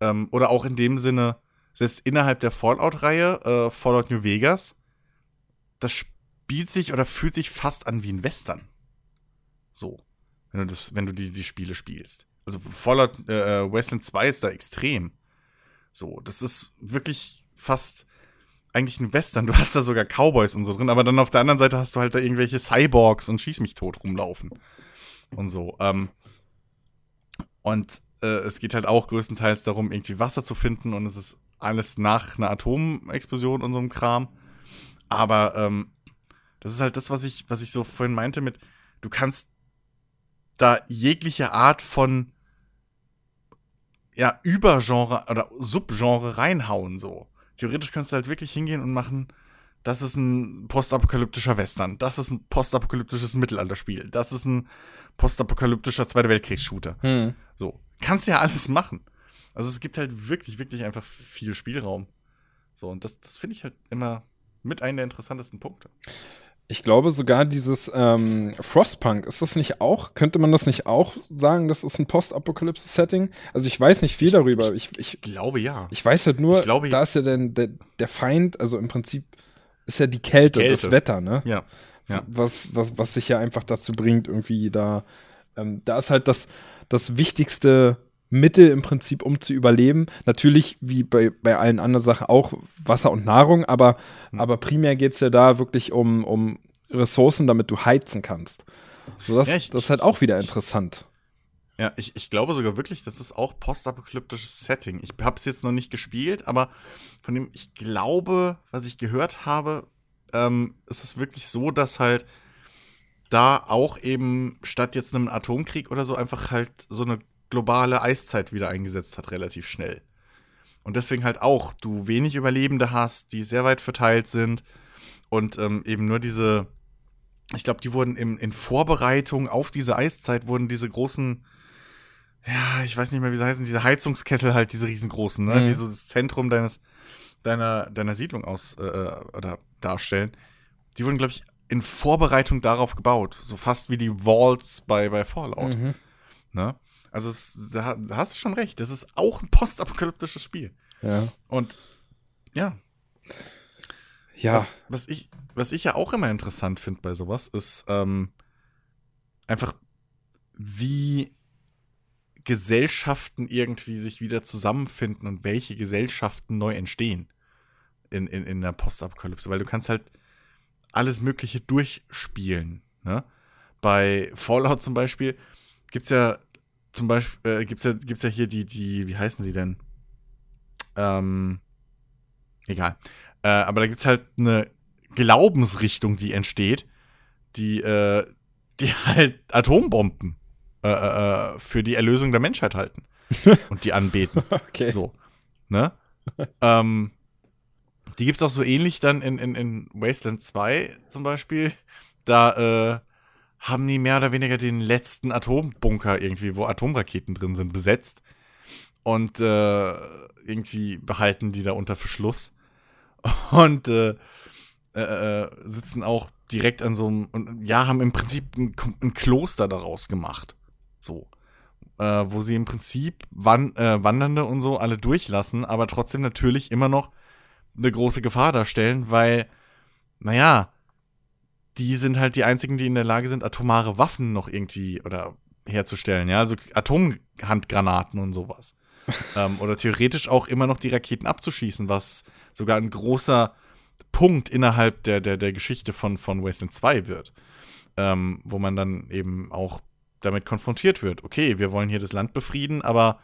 Ähm, oder auch in dem Sinne, selbst innerhalb der Fallout-Reihe, äh, Fallout New Vegas, das Spiel spielt sich oder fühlt sich fast an wie ein Western. So. Wenn du, das, wenn du die, die Spiele spielst. Also Fallout äh, äh Westland 2 ist da extrem. So, das ist wirklich fast eigentlich ein Western. Du hast da sogar Cowboys und so drin, aber dann auf der anderen Seite hast du halt da irgendwelche Cyborgs und Schieß mich tot rumlaufen. Und so. Ähm, und äh, es geht halt auch größtenteils darum, irgendwie Wasser zu finden und es ist alles nach einer Atomexplosion und so einem Kram. Aber ähm, das ist halt das, was ich, was ich so vorhin meinte mit, du kannst da jegliche Art von ja, Übergenre oder Subgenre reinhauen so. Theoretisch könntest du halt wirklich hingehen und machen, das ist ein postapokalyptischer Western, das ist ein postapokalyptisches Mittelalterspiel, das ist ein postapokalyptischer Zweite Weltkriegs-Shooter. Hm. So, kannst ja alles machen. Also es gibt halt wirklich, wirklich einfach viel Spielraum. So, und das, das finde ich halt immer mit einem der interessantesten Punkte. Ich glaube sogar dieses ähm, Frostpunk, ist das nicht auch, könnte man das nicht auch sagen, das ist ein Postapokalypse-Setting? Also ich weiß nicht viel darüber. Ich, ich, ich glaube ja. Ich weiß halt nur, glaube, da ist ja denn der, der Feind, also im Prinzip ist ja die Kälte, die Kälte. das Wetter, ne? Ja. ja. Was, was, was sich ja einfach dazu bringt, irgendwie da, ähm, da ist halt das, das wichtigste Mittel im Prinzip, um zu überleben. Natürlich, wie bei, bei allen anderen Sachen, auch Wasser und Nahrung, aber, mhm. aber primär geht es ja da wirklich um, um Ressourcen, damit du heizen kannst. So, das, ja, ich, das ist halt auch wieder interessant. Ja, ich, ich glaube sogar wirklich, das ist auch postapokalyptisches Setting. Ich habe es jetzt noch nicht gespielt, aber von dem, ich glaube, was ich gehört habe, ähm, ist es wirklich so, dass halt da auch eben statt jetzt einem Atomkrieg oder so einfach halt so eine globale Eiszeit wieder eingesetzt hat, relativ schnell. Und deswegen halt auch du wenig Überlebende hast, die sehr weit verteilt sind und ähm, eben nur diese, ich glaube, die wurden im, in Vorbereitung auf diese Eiszeit wurden diese großen, ja, ich weiß nicht mehr, wie sie heißen, diese Heizungskessel halt, diese riesengroßen, ne, mhm. die so das Zentrum deines, deiner, deiner Siedlung aus äh, äh oder darstellen. Die wurden, glaube ich, in Vorbereitung darauf gebaut. So fast wie die Walls bei, bei Fallout. Mhm. Ne? Also es, da, da, hast du schon recht. Das ist auch ein postapokalyptisches Spiel. Ja. Und ja. Ja. Was, was ich, was ich ja auch immer interessant finde bei sowas, ist ähm, einfach, wie Gesellschaften irgendwie sich wieder zusammenfinden und welche Gesellschaften neu entstehen in, in, in der Postapokalypse. Weil du kannst halt alles Mögliche durchspielen. Ne? Bei Fallout zum Beispiel gibt es ja zum Beispiel äh, gibt's ja, gibt's ja hier die, die, wie heißen sie denn? Ähm, egal. Äh, aber da gibt's halt eine Glaubensrichtung, die entsteht, die, äh, die [LAUGHS] halt Atombomben äh, äh, äh für die Erlösung der Menschheit halten. [LAUGHS] und die anbeten. okay. So. Ne? ähm, die gibt's auch so ähnlich dann in, in, in Wasteland 2 zum Beispiel. Da, äh, haben die mehr oder weniger den letzten Atombunker irgendwie, wo Atomraketen drin sind, besetzt. Und äh, irgendwie behalten die da unter Verschluss. [LAUGHS] Und äh, äh, äh, sitzen auch direkt an so einem, ja, haben im Prinzip ein, ein Kloster daraus gemacht. So. Äh, wo sie im Prinzip wan äh, Wandernde und so alle durchlassen, aber trotzdem natürlich immer noch eine große Gefahr darstellen, weil, naja, die sind halt die einzigen, die in der Lage sind, atomare Waffen noch irgendwie oder herzustellen, ja, also Atomhandgranaten und sowas. [LAUGHS] ähm, oder theoretisch auch immer noch die Raketen abzuschießen, was sogar ein großer Punkt innerhalb der, der, der Geschichte von, von Wasteland 2 wird. Ähm, wo man dann eben auch damit konfrontiert wird. Okay, wir wollen hier das Land befrieden, aber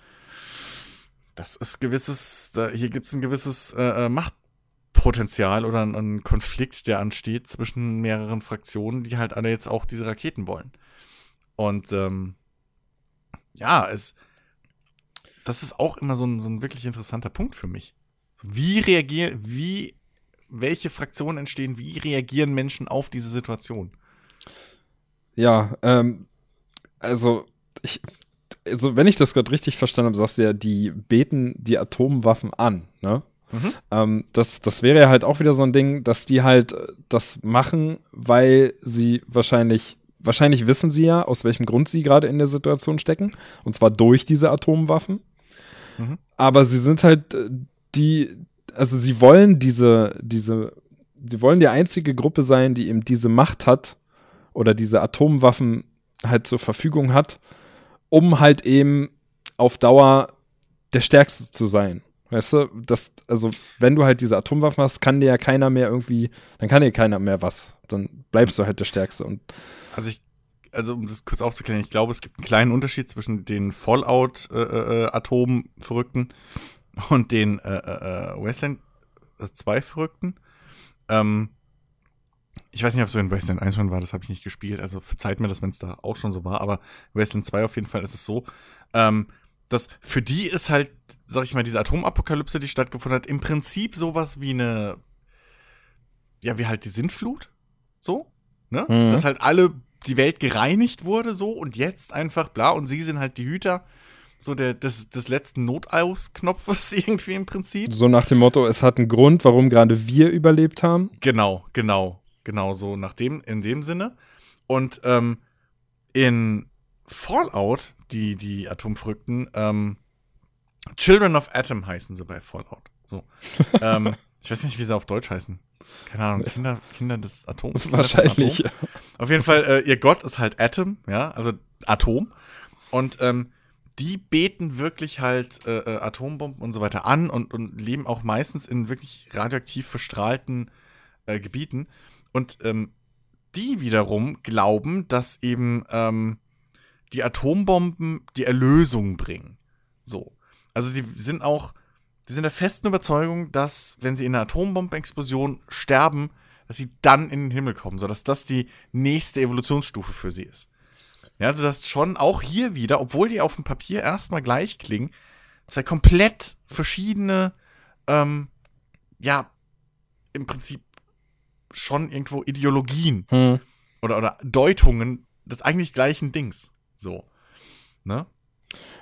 das ist gewisses, da, hier gibt es ein gewisses äh, äh Macht, Potenzial oder ein, ein, Konflikt, der ansteht zwischen mehreren Fraktionen, die halt alle jetzt auch diese Raketen wollen. Und ähm, ja, es, das ist auch immer so ein, so ein wirklich interessanter Punkt für mich. Wie reagieren, wie, welche Fraktionen entstehen, wie reagieren Menschen auf diese Situation? Ja, ähm, also ich, also wenn ich das gerade richtig verstanden habe, sagst du ja, die beten die Atomwaffen an, ne? Ähm, das, das wäre ja halt auch wieder so ein Ding, dass die halt äh, das machen, weil sie wahrscheinlich, wahrscheinlich wissen sie ja, aus welchem Grund sie gerade in der Situation stecken. Und zwar durch diese Atomwaffen. Mhm. Aber sie sind halt äh, die, also sie wollen diese, diese, sie wollen die einzige Gruppe sein, die eben diese Macht hat oder diese Atomwaffen halt zur Verfügung hat, um halt eben auf Dauer der Stärkste zu sein. Weißt du, das, also wenn du halt diese Atomwaffen hast, kann dir ja keiner mehr irgendwie, dann kann dir keiner mehr was. Dann bleibst du halt der Stärkste. Und also ich, also um das kurz aufzuklären, ich glaube, es gibt einen kleinen Unterschied zwischen den Fallout-Atom-Verrückten äh, äh, und den äh, äh, äh Wasteland 2 Verrückten. Ähm, ich weiß nicht, ob es so in Wasteland 1 schon war, das habe ich nicht gespielt, also verzeiht mir das, wenn es da auch schon so war, aber Wasteland 2 auf jeden Fall ist es so, ähm, dass für die ist halt, sag ich mal, diese Atomapokalypse, die stattgefunden hat, im Prinzip sowas wie eine, ja, wie halt die Sintflut, so, ne? Mhm. Dass halt alle, die Welt gereinigt wurde, so, und jetzt einfach bla, und sie sind halt die Hüter so der, des, des letzten Notausknopfes [LAUGHS] irgendwie im Prinzip. So nach dem Motto, es hat einen Grund, warum gerade wir überlebt haben. Genau, genau, genau so nach dem, in dem Sinne. Und ähm, in Fallout, die, die Atomverrückten, ähm, Children of Atom heißen sie bei Fallout. So. [LAUGHS] ähm, ich weiß nicht, wie sie auf Deutsch heißen. Keine Ahnung, Kinder, Kinder des Atoms. Wahrscheinlich. Atom. Auf jeden Fall, äh, ihr Gott ist halt Atom, ja, also Atom. Und ähm, die beten wirklich halt äh, äh, Atombomben und so weiter an und, und leben auch meistens in wirklich radioaktiv verstrahlten äh, Gebieten. Und ähm, die wiederum glauben, dass eben ähm, die Atombomben die Erlösung bringen. So. Also die sind auch, die sind der festen Überzeugung, dass, wenn sie in einer Atombombenexplosion sterben, dass sie dann in den Himmel kommen, sodass das die nächste Evolutionsstufe für sie ist. Ja, also das ist schon auch hier wieder, obwohl die auf dem Papier erstmal gleich klingen, zwei komplett verschiedene, ähm, ja, im Prinzip schon irgendwo Ideologien hm. oder, oder Deutungen des eigentlich gleichen Dings. So. Ne?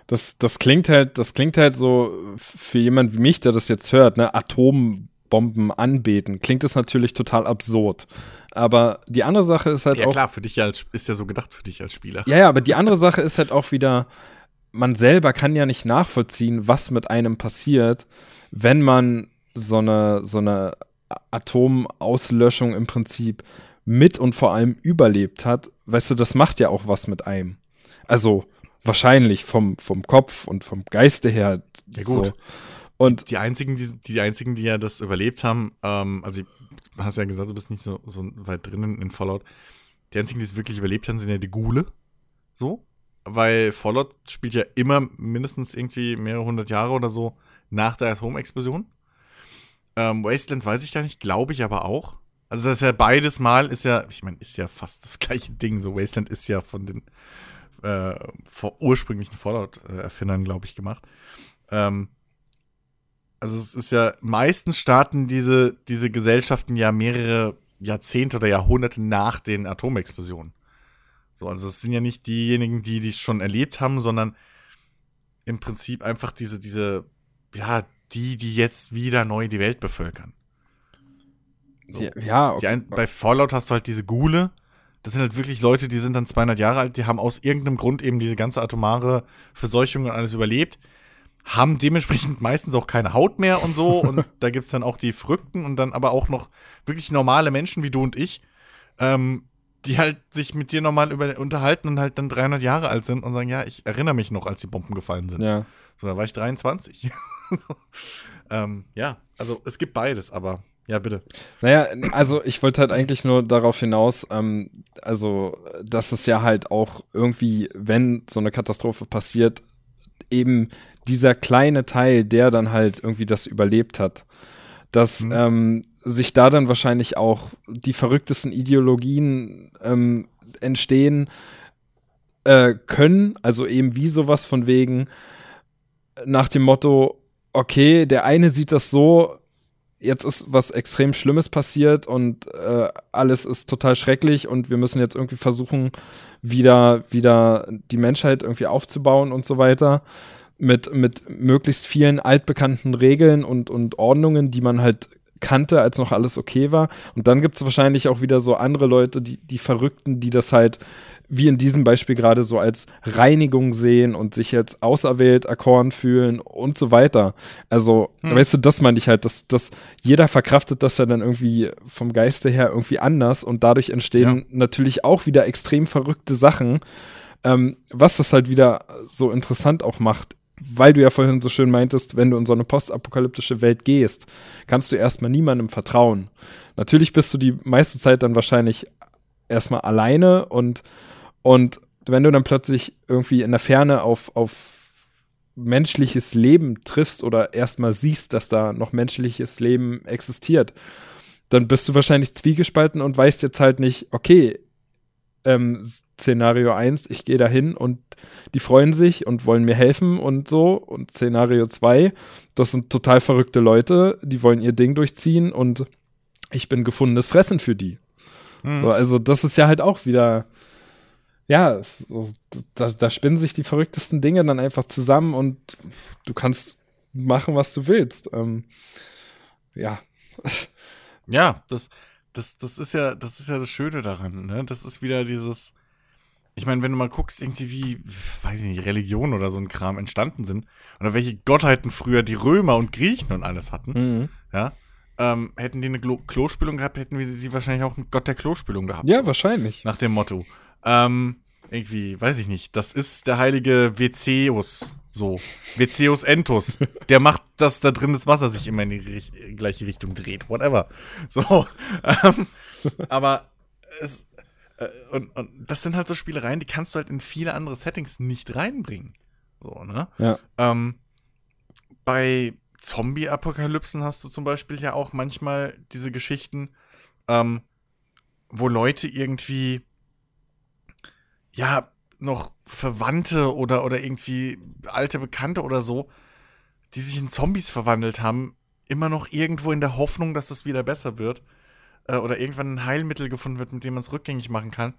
Das, das klingt halt, das klingt halt so für jemand wie mich, der das jetzt hört, ne, Atom Bomben anbeten, klingt es natürlich total absurd. Aber die andere Sache ist halt ja, auch. Ja, klar, für dich ja als, ist ja so gedacht für dich als Spieler. Ja, ja, aber die andere Sache ist halt auch wieder, man selber kann ja nicht nachvollziehen, was mit einem passiert, wenn man so eine, so eine Atomauslöschung im Prinzip mit und vor allem überlebt hat. Weißt du, das macht ja auch was mit einem. Also wahrscheinlich vom, vom Kopf und vom Geiste her. Ja, gut. So. Und die, einzigen, die, die einzigen, die ja das überlebt haben, ähm, also du hast ja gesagt, du bist nicht so, so weit drinnen in Fallout. Die einzigen, die es wirklich überlebt haben, sind ja die Gule. So. Weil Fallout spielt ja immer mindestens irgendwie mehrere hundert Jahre oder so nach der Atomexplosion. Ähm, Wasteland weiß ich gar nicht, glaube ich aber auch. Also das ist ja beides Mal, ist ja, ich meine, ist ja fast das gleiche Ding. So Wasteland ist ja von den äh, ursprünglichen Fallout-Erfindern, glaube ich, gemacht. Ähm, also es ist ja, meistens starten diese, diese Gesellschaften ja mehrere Jahrzehnte oder Jahrhunderte nach den Atomexplosionen. So, also es sind ja nicht diejenigen, die dies schon erlebt haben, sondern im Prinzip einfach diese, diese, ja, die, die jetzt wieder neu die Welt bevölkern. So. Ja, okay. ein, bei Fallout hast du halt diese Gule. Das sind halt wirklich Leute, die sind dann 200 Jahre alt, die haben aus irgendeinem Grund eben diese ganze atomare Verseuchung und alles überlebt haben dementsprechend meistens auch keine Haut mehr und so. Und [LAUGHS] da gibt es dann auch die Verrückten und dann aber auch noch wirklich normale Menschen wie du und ich, ähm, die halt sich mit dir nochmal über, unterhalten und halt dann 300 Jahre alt sind und sagen, ja, ich erinnere mich noch, als die Bomben gefallen sind. Ja. So, da war ich 23. [LAUGHS] ähm, ja, also es gibt beides, aber ja, bitte. Naja, also ich wollte halt eigentlich nur darauf hinaus, ähm, also, dass es ja halt auch irgendwie, wenn so eine Katastrophe passiert, eben dieser kleine Teil, der dann halt irgendwie das überlebt hat, dass mhm. ähm, sich da dann wahrscheinlich auch die verrücktesten Ideologien ähm, entstehen äh, können, also eben wie sowas von wegen nach dem Motto, okay, der eine sieht das so, jetzt ist was extrem Schlimmes passiert und äh, alles ist total schrecklich und wir müssen jetzt irgendwie versuchen, wieder, wieder die Menschheit irgendwie aufzubauen und so weiter mit, mit möglichst vielen altbekannten Regeln und, und Ordnungen, die man halt kannte, als noch alles okay war. Und dann gibt es wahrscheinlich auch wieder so andere Leute, die, die Verrückten, die das halt wie in diesem Beispiel gerade so als Reinigung sehen und sich jetzt auserwählt erkoren fühlen und so weiter. Also, hm. weißt du, das meine ich halt, dass, dass jeder verkraftet das ja dann irgendwie vom Geiste her irgendwie anders und dadurch entstehen ja. natürlich auch wieder extrem verrückte Sachen, ähm, was das halt wieder so interessant auch macht weil du ja vorhin so schön meintest, wenn du in so eine postapokalyptische Welt gehst, kannst du erstmal niemandem vertrauen. Natürlich bist du die meiste Zeit dann wahrscheinlich erstmal alleine und, und wenn du dann plötzlich irgendwie in der Ferne auf, auf menschliches Leben triffst oder erstmal siehst, dass da noch menschliches Leben existiert, dann bist du wahrscheinlich zwiegespalten und weißt jetzt halt nicht, okay, ähm, Szenario 1, ich gehe dahin und die freuen sich und wollen mir helfen und so. Und Szenario 2, das sind total verrückte Leute, die wollen ihr Ding durchziehen und ich bin gefundenes Fressen für die. Mhm. So, also, das ist ja halt auch wieder, ja, da, da spinnen sich die verrücktesten Dinge dann einfach zusammen und du kannst machen, was du willst. Ähm, ja. Ja, das, das, das ist ja, das ist ja das Schöne daran, ne? Das ist wieder dieses, ich meine, wenn du mal guckst, irgendwie wie, weiß ich nicht, Religion oder so ein Kram entstanden sind, oder welche Gottheiten früher die Römer und Griechen und alles hatten, mhm. ja, ähm, hätten die eine Klo Klospülung gehabt, hätten wir sie wahrscheinlich auch einen Gott der Klospülung gehabt. Ja, so. wahrscheinlich. Nach dem Motto. Ähm, irgendwie, weiß ich nicht, das ist der heilige Vezeus, so. Vezeus Entus. Der macht, dass da drin das Wasser sich immer in die Richt gleiche Richtung dreht. Whatever. So. [LAUGHS] Ähm, aber es, äh, und, und das sind halt so Spielereien, die kannst du halt in viele andere Settings nicht reinbringen. So, ne? Ja. Ähm, bei Zombie-Apokalypsen hast du zum Beispiel ja auch manchmal diese Geschichten, ähm, wo Leute irgendwie ja noch Verwandte oder, oder irgendwie alte Bekannte oder so, die sich in Zombies verwandelt haben, immer noch irgendwo in der Hoffnung, dass es wieder besser wird. Äh, oder irgendwann ein Heilmittel gefunden wird, mit dem man es rückgängig machen kann.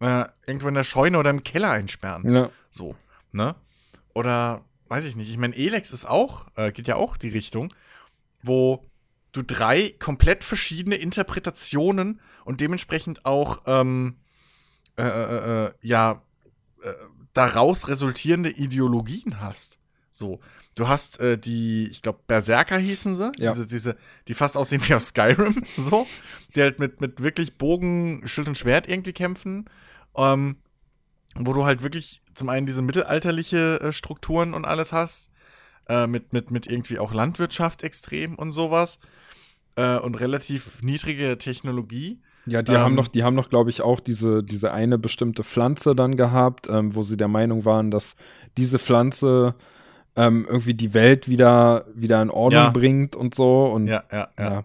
Äh, irgendwo in der Scheune oder im Keller einsperren. Ja. So, ne? Oder, weiß ich nicht, ich meine, Elex ist auch, äh, geht ja auch die Richtung, wo du drei komplett verschiedene Interpretationen und dementsprechend auch, ähm, äh, äh, äh ja, äh, daraus resultierende Ideologien hast. So, du hast äh, die, ich glaube, Berserker hießen sie, ja. diese, diese, die fast aussehen wie aus Skyrim, [LAUGHS] so, die halt mit, mit wirklich Bogen, Schild und Schwert irgendwie kämpfen, ähm, wo du halt wirklich zum einen diese mittelalterliche äh, Strukturen und alles hast, äh, mit, mit, mit irgendwie auch Landwirtschaft extrem und sowas äh, und relativ niedrige Technologie. Ja, die ähm, haben noch, die haben noch, glaube ich, auch diese, diese eine bestimmte Pflanze dann gehabt, ähm, wo sie der Meinung waren, dass diese Pflanze ähm, irgendwie die Welt wieder, wieder in Ordnung ja. bringt und so. Und, ja, ja, ja, ja.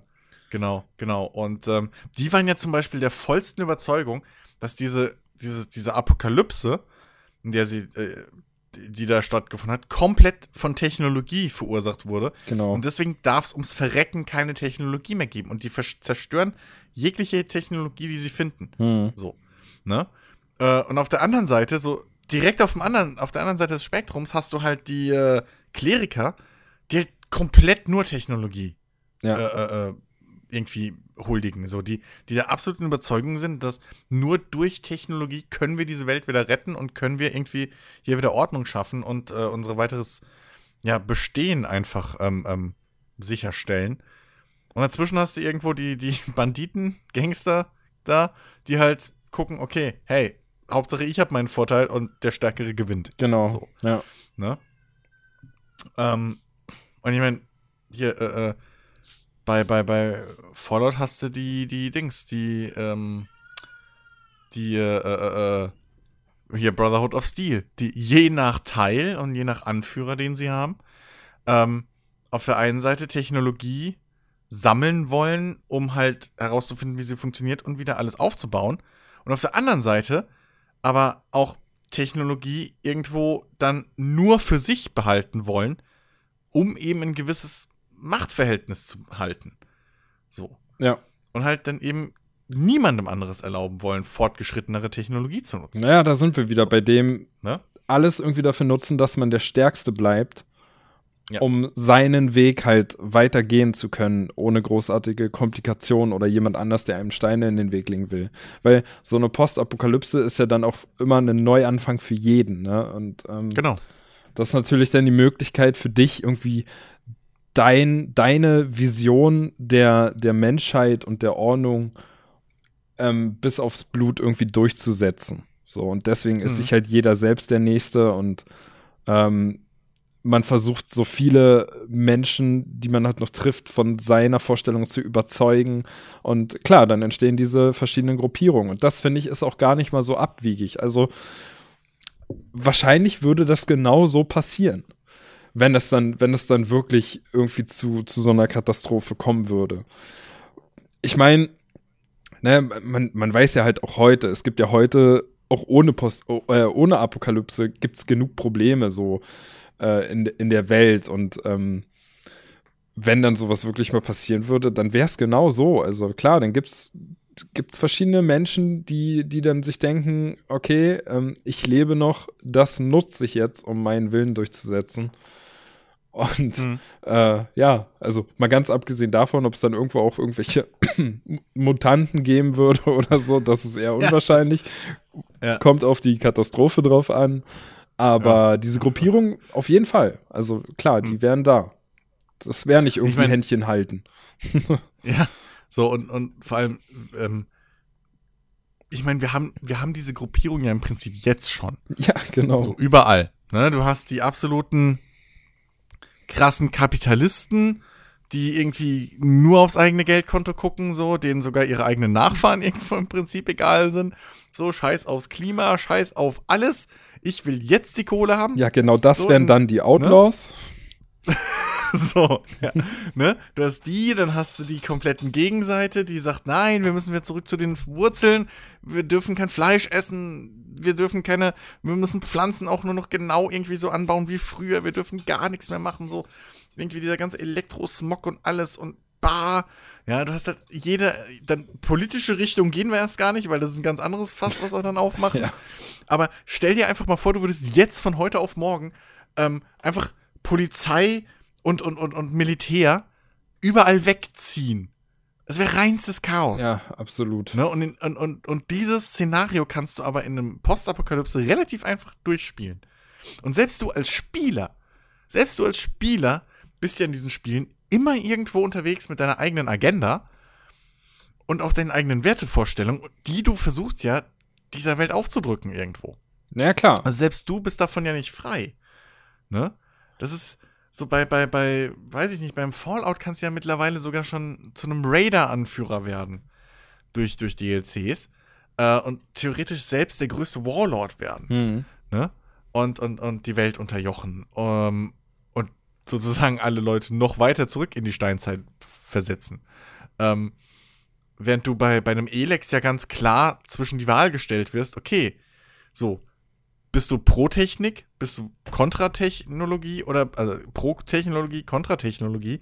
Genau, genau. Und ähm, die waren ja zum Beispiel der vollsten Überzeugung, dass diese, diese, diese Apokalypse, in der sie, äh, die da stattgefunden hat, komplett von Technologie verursacht wurde. Genau. Und deswegen darf es ums Verrecken keine Technologie mehr geben. Und die zerstören jegliche Technologie, die sie finden. Hm. So. Ne? Äh, und auf der anderen Seite, so direkt auf, dem anderen, auf der anderen Seite des Spektrums hast du halt die äh, Kleriker, die halt komplett nur Technologie ja. äh, äh, irgendwie huldigen. So, die, die der absoluten Überzeugung sind, dass nur durch Technologie können wir diese Welt wieder retten und können wir irgendwie hier wieder Ordnung schaffen und äh, unser weiteres ja, Bestehen einfach ähm, ähm, sicherstellen. Und dazwischen hast du irgendwo die, die [LAUGHS] Banditen, Gangster da, die halt gucken, okay, hey, Hauptsache ich habe meinen Vorteil und der Stärkere gewinnt. Genau. So. Ja. Ne? Ähm, und ich meine, hier, äh, äh, bei, bei, bei Fallout hast du die, die Dings, die, ähm, die, äh, äh, äh, hier Brotherhood of Steel, die je nach Teil und je nach Anführer, den sie haben, ähm, auf der einen Seite Technologie sammeln wollen, um halt herauszufinden, wie sie funktioniert und wieder alles aufzubauen. Und auf der anderen Seite aber auch Technologie irgendwo dann nur für sich behalten wollen, um eben ein gewisses Machtverhältnis zu halten. So. Ja. Und halt dann eben niemandem anderes erlauben wollen, fortgeschrittenere Technologie zu nutzen. Naja, da sind wir wieder bei dem, ne? alles irgendwie dafür nutzen, dass man der Stärkste bleibt ja. um seinen Weg halt weitergehen zu können, ohne großartige Komplikationen oder jemand anders, der einem Steine in den Weg legen will. Weil so eine Postapokalypse ist ja dann auch immer ein Neuanfang für jeden, ne? Und ähm, genau. Das ist natürlich dann die Möglichkeit für dich irgendwie dein, deine Vision der, der Menschheit und der Ordnung ähm, bis aufs Blut irgendwie durchzusetzen. So, und deswegen ist mhm. sich halt jeder selbst der Nächste und ähm, man versucht, so viele Menschen, die man halt noch trifft, von seiner Vorstellung zu überzeugen. Und klar, dann entstehen diese verschiedenen Gruppierungen. Und das finde ich ist auch gar nicht mal so abwiegig. Also wahrscheinlich würde das genau so passieren, wenn es dann, wenn es dann wirklich irgendwie zu, zu so einer Katastrophe kommen würde. ich meine, ne, man, man weiß ja halt auch heute, es gibt ja heute auch ohne Post, äh, ohne Apokalypse gibt es genug Probleme so äh, in, in der Welt und ähm, wenn dann sowas wirklich mal passieren würde, dann wäre es genau so. Also klar, dann gibt's gibt's verschiedene Menschen, die, die dann sich denken, okay, ähm, ich lebe noch, das nutze ich jetzt, um meinen Willen durchzusetzen. Und mhm. äh, ja, also mal ganz abgesehen davon, ob es dann irgendwo auch irgendwelche [COUGHS] Mutanten geben würde [LAUGHS] oder so, das ist eher unwahrscheinlich. Ja, das, ja. Kommt auf die Katastrophe drauf an. Aber ja. diese Gruppierung auf jeden Fall. Also klar, die mhm. wären da. Das wäre nicht irgendwie ich mein, Händchen halten. [LAUGHS] ja, so und, und vor allem, ähm, ich meine, wir haben, wir haben diese Gruppierung ja im Prinzip jetzt schon. Ja, genau. So überall. Ne? Du hast die absoluten krassen Kapitalisten, die irgendwie nur aufs eigene Geldkonto gucken, so, denen sogar ihre eigenen Nachfahren [LAUGHS] irgendwo im Prinzip egal sind. So, scheiß aufs Klima, scheiß auf alles. Ich will jetzt die Kohle haben. Ja, genau das so wären dann die Outlaws. Ne? [LAUGHS] so, ja. ne? Du hast die, dann hast du die kompletten Gegenseite, die sagt, nein, wir müssen wieder zurück zu den Wurzeln, wir dürfen kein Fleisch essen, wir dürfen keine, wir müssen Pflanzen auch nur noch genau irgendwie so anbauen wie früher, wir dürfen gar nichts mehr machen, so irgendwie dieser ganze Elektrosmog und alles und bah. Ja, du hast halt jede, dann politische Richtung gehen wir erst gar nicht, weil das ist ein ganz anderes Fass, was wir dann aufmachen. [LAUGHS] ja. Aber stell dir einfach mal vor, du würdest jetzt von heute auf morgen ähm, einfach Polizei und, und, und, und Militär überall wegziehen. Das wäre reinstes Chaos. Ja, absolut. Ne? Und, in, und, und, und dieses Szenario kannst du aber in einem Postapokalypse relativ einfach durchspielen. Und selbst du als Spieler, selbst du als Spieler bist ja in diesen Spielen immer irgendwo unterwegs mit deiner eigenen Agenda und auch deinen eigenen Wertevorstellungen, die du versuchst ja dieser Welt aufzudrücken irgendwo. Ja, klar. Also selbst du bist davon ja nicht frei. Ne? Das ist, so bei, bei, bei, weiß ich nicht, beim Fallout kannst du ja mittlerweile sogar schon zu einem Raider-Anführer werden. Durch, durch DLCs. Äh, und theoretisch selbst der größte Warlord werden. Mhm. Ne? Und, und, und die Welt unterjochen. Um, ähm, und sozusagen alle Leute noch weiter zurück in die Steinzeit versetzen. Ähm, während du bei, bei einem Elex ja ganz klar zwischen die Wahl gestellt wirst, okay, so, bist du pro Technik, bist du Kontratechnologie oder also pro Technologie, Kontratechnologie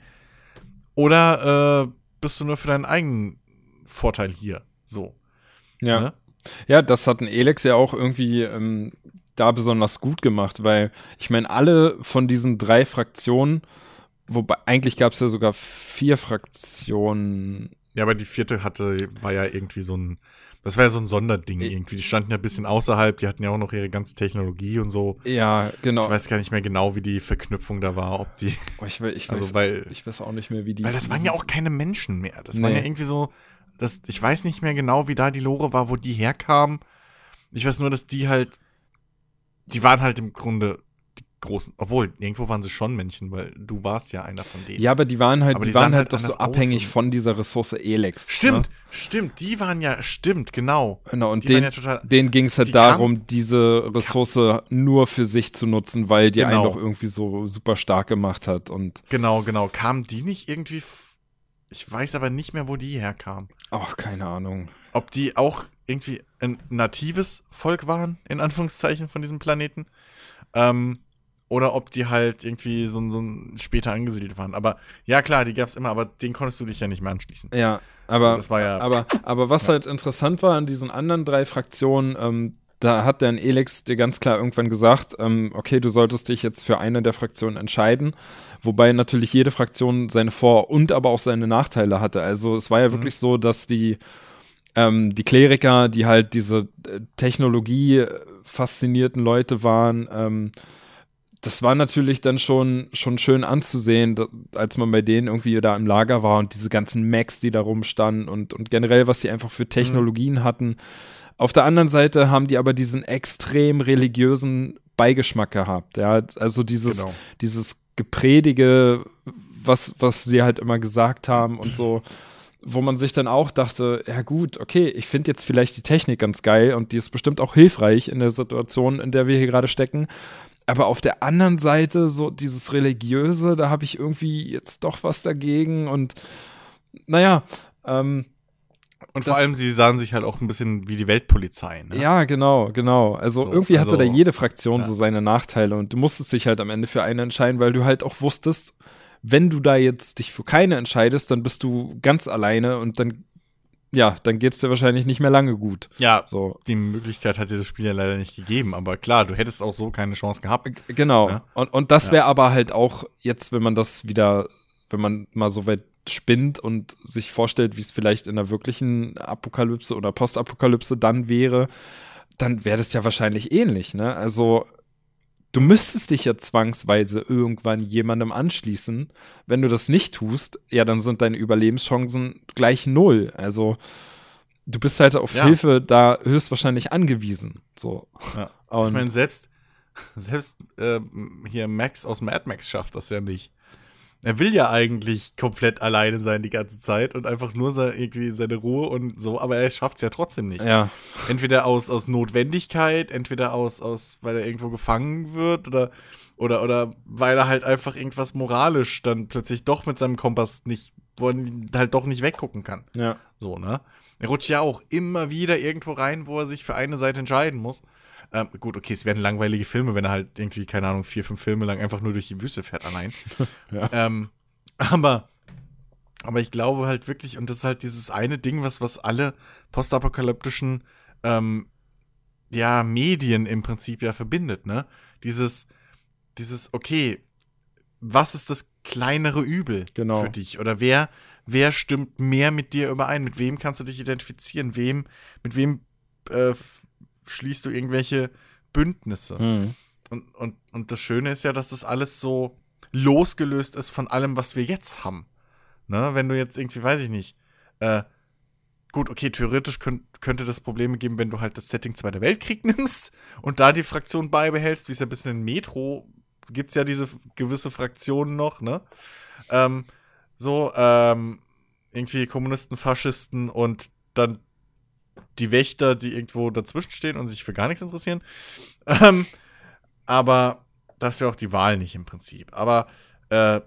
oder äh, bist du nur für deinen eigenen Vorteil hier? So. Ja. Ne? Ja, das hat ein Elex ja auch irgendwie ähm, da besonders gut gemacht, weil ich meine, alle von diesen drei Fraktionen, wobei eigentlich gab es ja sogar vier Fraktionen. Ja, aber die vierte hatte, war ja irgendwie so ein das war ja so ein Sonderding irgendwie. Die standen ja ein bisschen außerhalb, die hatten ja auch noch ihre ganze Technologie und so. Ja, genau. Ich weiß gar nicht mehr genau, wie die Verknüpfung da war, ob die. Oh, ich, ich, also, weiß, weil, ich weiß auch nicht mehr, wie die. Weil das waren ja auch keine Menschen mehr. Das nee. waren ja irgendwie so. Das, ich weiß nicht mehr genau, wie da die Lore war, wo die herkamen. Ich weiß nur, dass die halt. Die waren halt im Grunde großen, obwohl irgendwo waren sie schon Männchen, weil du warst ja einer von denen. Ja, aber die waren halt, aber die, die waren halt, halt doch so abhängig von dieser Ressource Elex. Ne? Stimmt, ne? stimmt, die waren ja, stimmt, genau. Genau, und den, ja denen ging es halt darum, diese Ressource ja. nur für sich zu nutzen, weil die genau. einen doch irgendwie so super stark gemacht hat und. Genau, genau. Kamen die nicht irgendwie, ich weiß aber nicht mehr, wo die herkamen. Ach, keine Ahnung. Ob die auch irgendwie ein natives Volk waren, in Anführungszeichen, von diesem Planeten. Ähm, oder ob die halt irgendwie so, so später angesiedelt waren. Aber ja, klar, die gab es immer, aber den konntest du dich ja nicht mehr anschließen. Ja, aber, also das war ja, aber, aber was ja. halt interessant war an diesen anderen drei Fraktionen, ähm, da hat dann Elex dir ganz klar irgendwann gesagt, ähm, okay, du solltest dich jetzt für eine der Fraktionen entscheiden, wobei natürlich jede Fraktion seine Vor- und aber auch seine Nachteile hatte. Also es war ja mhm. wirklich so, dass die ähm, die Kleriker, die halt diese äh, Technologie faszinierten Leute waren, ähm, das war natürlich dann schon, schon schön anzusehen, als man bei denen irgendwie da im Lager war und diese ganzen Macs, die da rumstanden und, und generell, was die einfach für Technologien mhm. hatten. Auf der anderen Seite haben die aber diesen extrem religiösen Beigeschmack gehabt. Ja, also dieses, genau. dieses Gepredige, was, was sie halt immer gesagt haben und so, wo man sich dann auch dachte, ja gut, okay, ich finde jetzt vielleicht die Technik ganz geil und die ist bestimmt auch hilfreich in der Situation, in der wir hier gerade stecken. Aber auf der anderen Seite, so dieses Religiöse, da habe ich irgendwie jetzt doch was dagegen. Und naja, Ähm, und vor allem, sie sahen sich halt auch ein bisschen wie die Weltpolizei. Ne? Ja, genau, genau. Also so, irgendwie hatte also, da jede Fraktion ja. so seine Nachteile und du musstest dich halt am Ende für eine entscheiden, weil du halt auch wusstest, wenn du da jetzt dich für keine entscheidest, dann bist du ganz alleine und dann, ja, dann geht es dir wahrscheinlich nicht mehr lange gut. Ja, so. die Möglichkeit hat dir das Spiel ja leider nicht gegeben, aber klar, du hättest auch so keine Chance gehabt. Genau. Ja? Und, und das wäre ja. aber halt auch jetzt, wenn man das wieder, wenn man mal so weit spinnt und sich vorstellt, wie es vielleicht in der wirklichen Apokalypse oder Postapokalypse dann wäre, dann wäre das ja wahrscheinlich ähnlich, ne? Also du müsstest dich ja zwangsweise irgendwann jemandem anschließen. Wenn du das nicht tust, ja, dann sind deine Überlebenschancen gleich null. Also du bist halt auf ja. Hilfe da höchstwahrscheinlich angewiesen. So. Ja. ich meine, selbst, [LAUGHS] selbst äh, hier Max aus Mad Max schafft das ja nicht. Er will ja eigentlich komplett alleine sein die ganze Zeit und einfach nur so irgendwie seine Ruhe und so, aber er schafft es ja trotzdem nicht. Ja. Entweder aus, aus Notwendigkeit, entweder aus, aus, weil er irgendwo gefangen wird oder, oder, oder weil er halt einfach irgendwas moralisch dann plötzlich doch mit seinem Kompass nicht, wo er halt doch nicht weggucken kann. Ja. So, ne? Er rutscht ja auch immer wieder irgendwo rein, wo er sich für eine Seite entscheiden muss. Ähm, gut, okay, es werden langweilige Filme, wenn er halt irgendwie, keine Ahnung, vier, fünf Filme lang einfach nur durch die Wüste fährt allein. [LAUGHS] ja. ähm, aber, aber ich glaube halt wirklich, und das ist halt dieses eine Ding, was, was alle postapokalyptischen ähm, ja, Medien im Prinzip ja verbindet, ne? Dieses, dieses, okay, was ist das kleinere Übel genau. für dich? Oder wer, wer stimmt mehr mit dir überein? Mit wem kannst du dich identifizieren? Wem, mit wem äh, schließt du irgendwelche Bündnisse. Mhm. Und, und, und das Schöne ist ja, dass das alles so losgelöst ist von allem, was wir jetzt haben. Ne? Wenn du jetzt irgendwie, weiß ich nicht, äh, gut, okay, theoretisch könnt, könnte das Probleme geben, wenn du halt das Setting Zweiter Weltkrieg [LAUGHS] nimmst und da die Fraktion beibehältst, wie es ja bisschen in Metro gibt es ja diese gewisse Fraktionen noch, ne? Ähm, so, ähm, irgendwie Kommunisten, Faschisten und dann die Wächter, die irgendwo dazwischen stehen und sich für gar nichts interessieren. [LAUGHS] Ähm, aber das ist ja auch die Wahl nicht im Prinzip. Aber äh,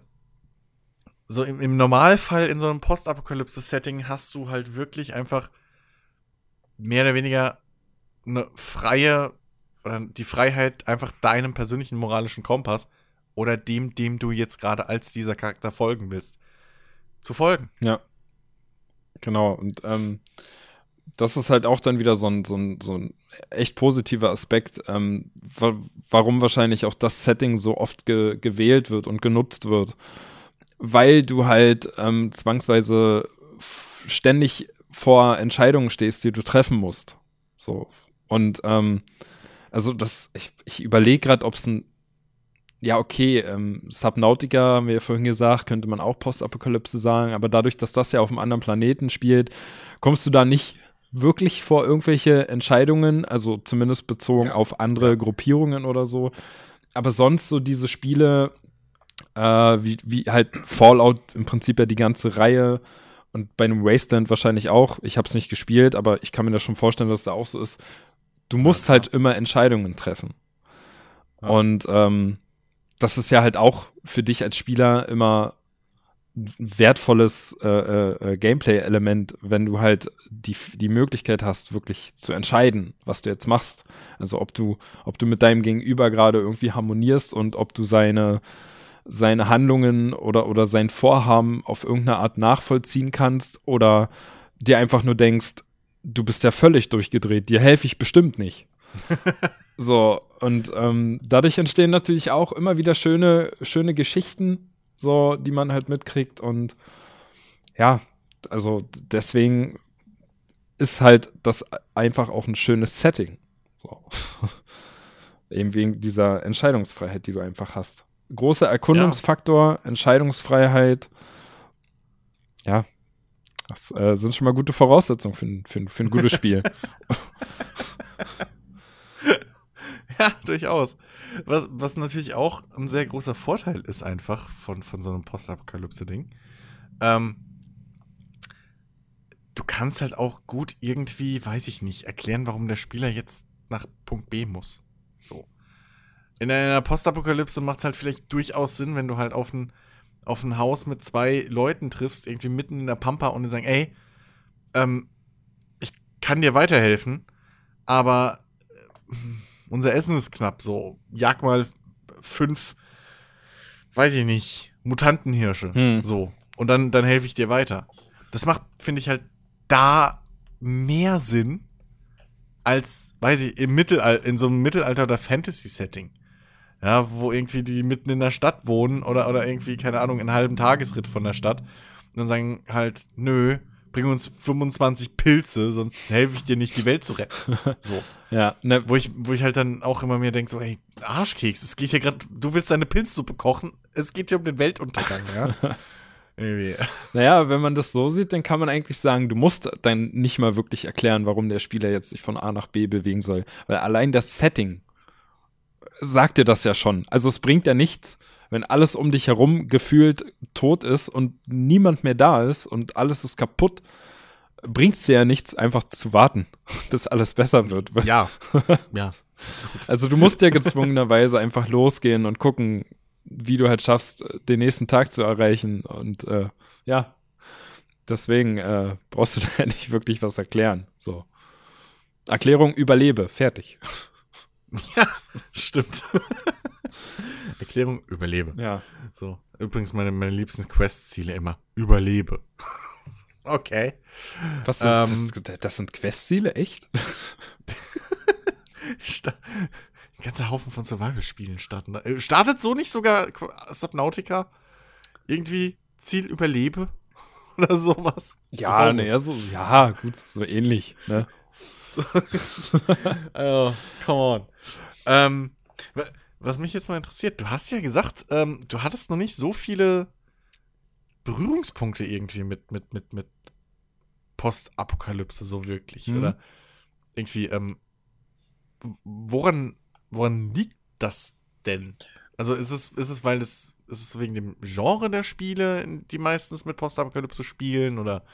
so im, im, Normalfall in so einem Postapokalypse-Setting hast du halt wirklich einfach mehr oder weniger eine freie oder die Freiheit, einfach deinem persönlichen moralischen Kompass oder dem, dem du jetzt gerade als dieser Charakter folgen willst, zu folgen. Ja. Genau. Und ähm, das ist halt auch dann wieder so ein, so ein, so ein echt positiver Aspekt, ähm, wa warum wahrscheinlich auch das Setting so oft ge gewählt wird und genutzt wird. Weil du halt ähm, zwangsweise ständig vor Entscheidungen stehst, die du treffen musst. So. Und ähm, also das, ich, ich überlege gerade, ob es ein ja, okay, ähm, Subnautica, haben wir ja vorhin gesagt, könnte man auch Postapokalypse sagen, aber dadurch, dass das ja auf einem anderen Planeten spielt, kommst du da nicht wirklich vor irgendwelche Entscheidungen, also zumindest bezogen ja. auf andere ja. Gruppierungen oder so. Aber sonst so diese Spiele, äh, wie, wie halt Fallout im Prinzip ja die ganze Reihe und bei einem Wasteland wahrscheinlich auch. Ich habe es nicht gespielt, aber ich kann mir das schon vorstellen, dass es da auch so ist. Du musst ja, halt immer Entscheidungen treffen. Und ähm, das ist ja halt auch für dich als Spieler immer wertvolles äh, äh, Gameplay-Element, wenn du halt die, die Möglichkeit hast, wirklich zu entscheiden, was du jetzt machst. Also ob du, ob du mit deinem Gegenüber gerade irgendwie harmonierst und ob du seine, seine Handlungen oder, oder sein Vorhaben auf irgendeine Art nachvollziehen kannst oder dir einfach nur denkst, du bist ja völlig durchgedreht, dir helfe ich bestimmt nicht. [LAUGHS] so, und ähm, dadurch entstehen natürlich auch immer wieder schöne, schöne Geschichten, so, die man halt mitkriegt. Und ja, also deswegen ist halt das einfach auch ein schönes Setting. So. [LAUGHS] Eben wegen dieser Entscheidungsfreiheit, die du einfach hast. Großer Erkundungsfaktor, ja. Entscheidungsfreiheit. Ja, das äh, sind schon mal gute Voraussetzungen für, für, für ein gutes Spiel. [LAUGHS] ja, [LAUGHS] durchaus. Was, was natürlich auch ein sehr großer Vorteil ist, einfach von, von so einem Postapokalypse-Ding. Ähm, du kannst halt auch gut irgendwie, weiß ich nicht, erklären, warum der Spieler jetzt nach Punkt B muss. So. In einer Postapokalypse macht es halt vielleicht durchaus Sinn, wenn du halt auf ein, auf ein Haus mit zwei Leuten triffst, irgendwie mitten in der Pampa und die sagen, ey, ähm, ich kann dir weiterhelfen, aber äh, unser Essen ist knapp so. Jag mal fünf, weiß ich nicht, Mutantenhirsche. Hm. So. Und dann, dann helfe ich dir weiter. Das macht, finde ich, halt da mehr Sinn als, weiß ich, im Mittelalter, in so einem Mittelalter- oder Fantasy-Setting. Ja, wo irgendwie die mitten in der Stadt wohnen oder, oder irgendwie, keine Ahnung, einen halben Tagesritt von der Stadt. Und dann sagen halt, nö, bring uns 25 Pilze, sonst helfe ich dir nicht, die Welt zu retten. [LAUGHS] So. ja, ne. Wo ich, wo ich halt dann auch immer mir denke, so, ey, Arschkeks, es geht hier gerade, du willst deine Pilzsuppe kochen, es geht hier um den Weltuntergang, ja. [LAUGHS] Irgendwie. Naja, wenn man das so sieht, dann kann man eigentlich sagen, du musst dann nicht mal wirklich erklären, warum der Spieler jetzt sich von A nach B bewegen soll. Weil allein das Setting sagt dir das ja schon. Also es bringt ja nichts, wenn alles um dich herum gefühlt tot ist und niemand mehr da ist und alles ist kaputt, bringt es dir ja nichts, einfach zu warten, [LAUGHS] bis alles besser wird. [LAUGHS] Ja. ja. Gut. [LAUGHS] Also du musst ja gezwungenerweise einfach losgehen und gucken, wie du halt schaffst, den nächsten Tag zu erreichen. Und äh, ja, deswegen äh, brauchst du da nicht wirklich was erklären. So. Erklärung überlebe, fertig. Ja, stimmt. Erklärung, überlebe. Ja. So. Übrigens, meine, meine liebsten Quest-Ziele immer. Überlebe. [LAUGHS] okay. Was ist ähm, das? Das sind Quest-Ziele, echt? [LAUGHS] Ein ganzer Haufen von Survival-Spielen starten. Äh, startet so nicht sogar Subnautica? Irgendwie Ziel Überlebe? [LAUGHS] Oder sowas? Ja, naja, so, ja, gut, so ähnlich, ne? oh, come on. Ähm, was mich jetzt mal interessiert, du hast ja gesagt, ähm, du hattest noch nicht so viele Berührungspunkte irgendwie mit, mit, mit, mit Postapokalypse so wirklich, mhm. oder? Irgendwie, ähm, woran, woran liegt das denn? Also ist es, ist es, weil es, ist es wegen dem Genre der Spiele, die meistens mit Postapokalypse spielen, oder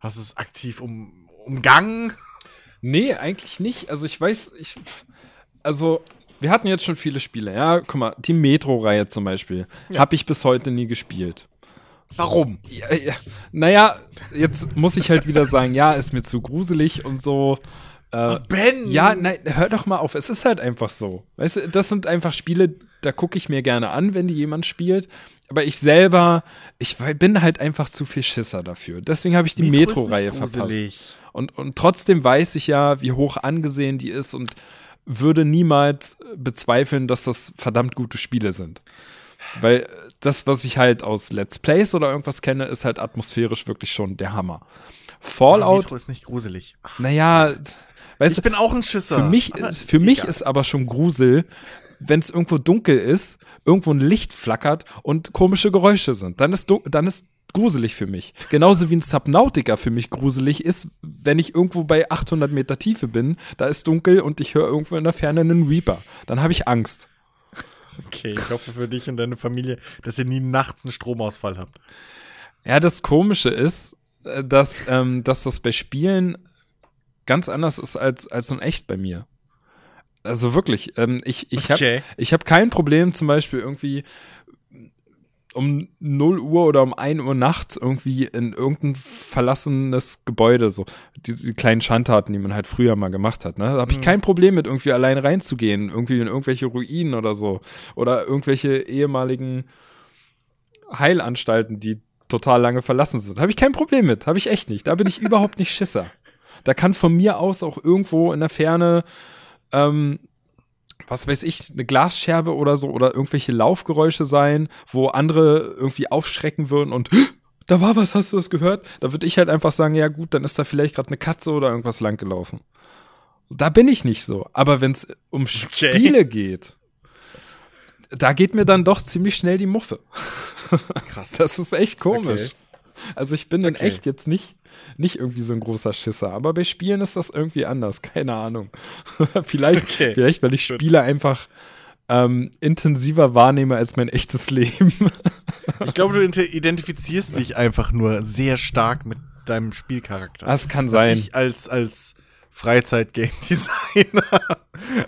hast du es aktiv um, umgangen? Nee, eigentlich nicht. Also ich weiß, ich, also wir hatten jetzt schon viele Spiele, ja. Guck mal, die Metro-Reihe zum Beispiel, ja. habe ich bis heute nie gespielt. Warum? Ja, ja. Naja, jetzt muss ich halt wieder sagen, ja, ist mir zu gruselig und so. Äh, ben! Ja, nein, hör doch mal auf. Es ist halt einfach so. Weißt du, das sind einfach Spiele, da gucke ich mir gerne an, wenn die jemand spielt. Aber ich selber, ich bin halt einfach zu viel Schisser dafür. Deswegen habe ich die Metro-Reihe Metro verpasst. Und, und trotzdem weiß ich ja, wie hoch angesehen die ist und würde niemals bezweifeln, dass das verdammt gute Spiele sind. Weil das, was ich halt aus Let's Plays oder irgendwas kenne, ist halt atmosphärisch wirklich schon der Hammer. Fallout. Metro ist nicht gruselig. Naja, weißt ich du, bin auch ein Schisser. Für mich, ist, für mich ist aber schon Grusel, wenn es irgendwo dunkel ist, irgendwo ein Licht flackert und komische Geräusche sind. Dann ist, dann ist gruselig für mich. Genauso wie ein Subnautica für mich gruselig ist, wenn ich irgendwo bei 800 Meter Tiefe bin, da ist dunkel und ich höre irgendwo in der Ferne einen Reaper. Dann habe ich Angst. Okay, ich hoffe für dich und deine Familie, dass ihr nie nachts einen Stromausfall habt. Ja, das Komische ist, äh, dass, ähm, dass das bei Spielen ganz anders ist als, als ein Echt bei mir. Also wirklich, ähm, ich, ich okay. habe hab kein Problem, zum Beispiel irgendwie um 0 Uhr oder um 1 Uhr nachts irgendwie in irgendein verlassenes Gebäude, so diese kleinen Schandtaten, die man halt früher mal gemacht hat. Ne? Da habe ich mhm. kein Problem mit, irgendwie allein reinzugehen, irgendwie in irgendwelche Ruinen oder so. Oder irgendwelche ehemaligen Heilanstalten, die total lange verlassen sind. Habe ich kein Problem mit, habe ich echt nicht. Da bin ich [LAUGHS] überhaupt nicht Schisser. Da kann von mir aus auch irgendwo in der Ferne ähm, was weiß ich, eine Glasscherbe oder so oder irgendwelche Laufgeräusche sein, wo andere irgendwie aufschrecken würden und da war was, hast du das gehört? Da würde ich halt einfach sagen, ja gut, dann ist da vielleicht gerade eine Katze oder irgendwas langgelaufen. Da bin ich nicht so. Aber wenn es um Spiele okay. geht, da geht mir dann doch ziemlich schnell die Muffe. Krass. [LAUGHS] Das ist echt komisch. Okay. Also ich bin okay. in echt jetzt nicht nicht irgendwie so ein großer Schisser. Aber bei Spielen ist das irgendwie anders. [LAUGHS] Keine Ahnung. [LAUGHS] vielleicht, okay. vielleicht, weil ich Spiele einfach ähm, intensiver wahrnehme als mein echtes [LAUGHS] Leben. ich glaube, du identifizierst dich einfach nur sehr stark mit deinem Spielcharakter. Das kann sein. Ich als, als Freizeit-Game-Designer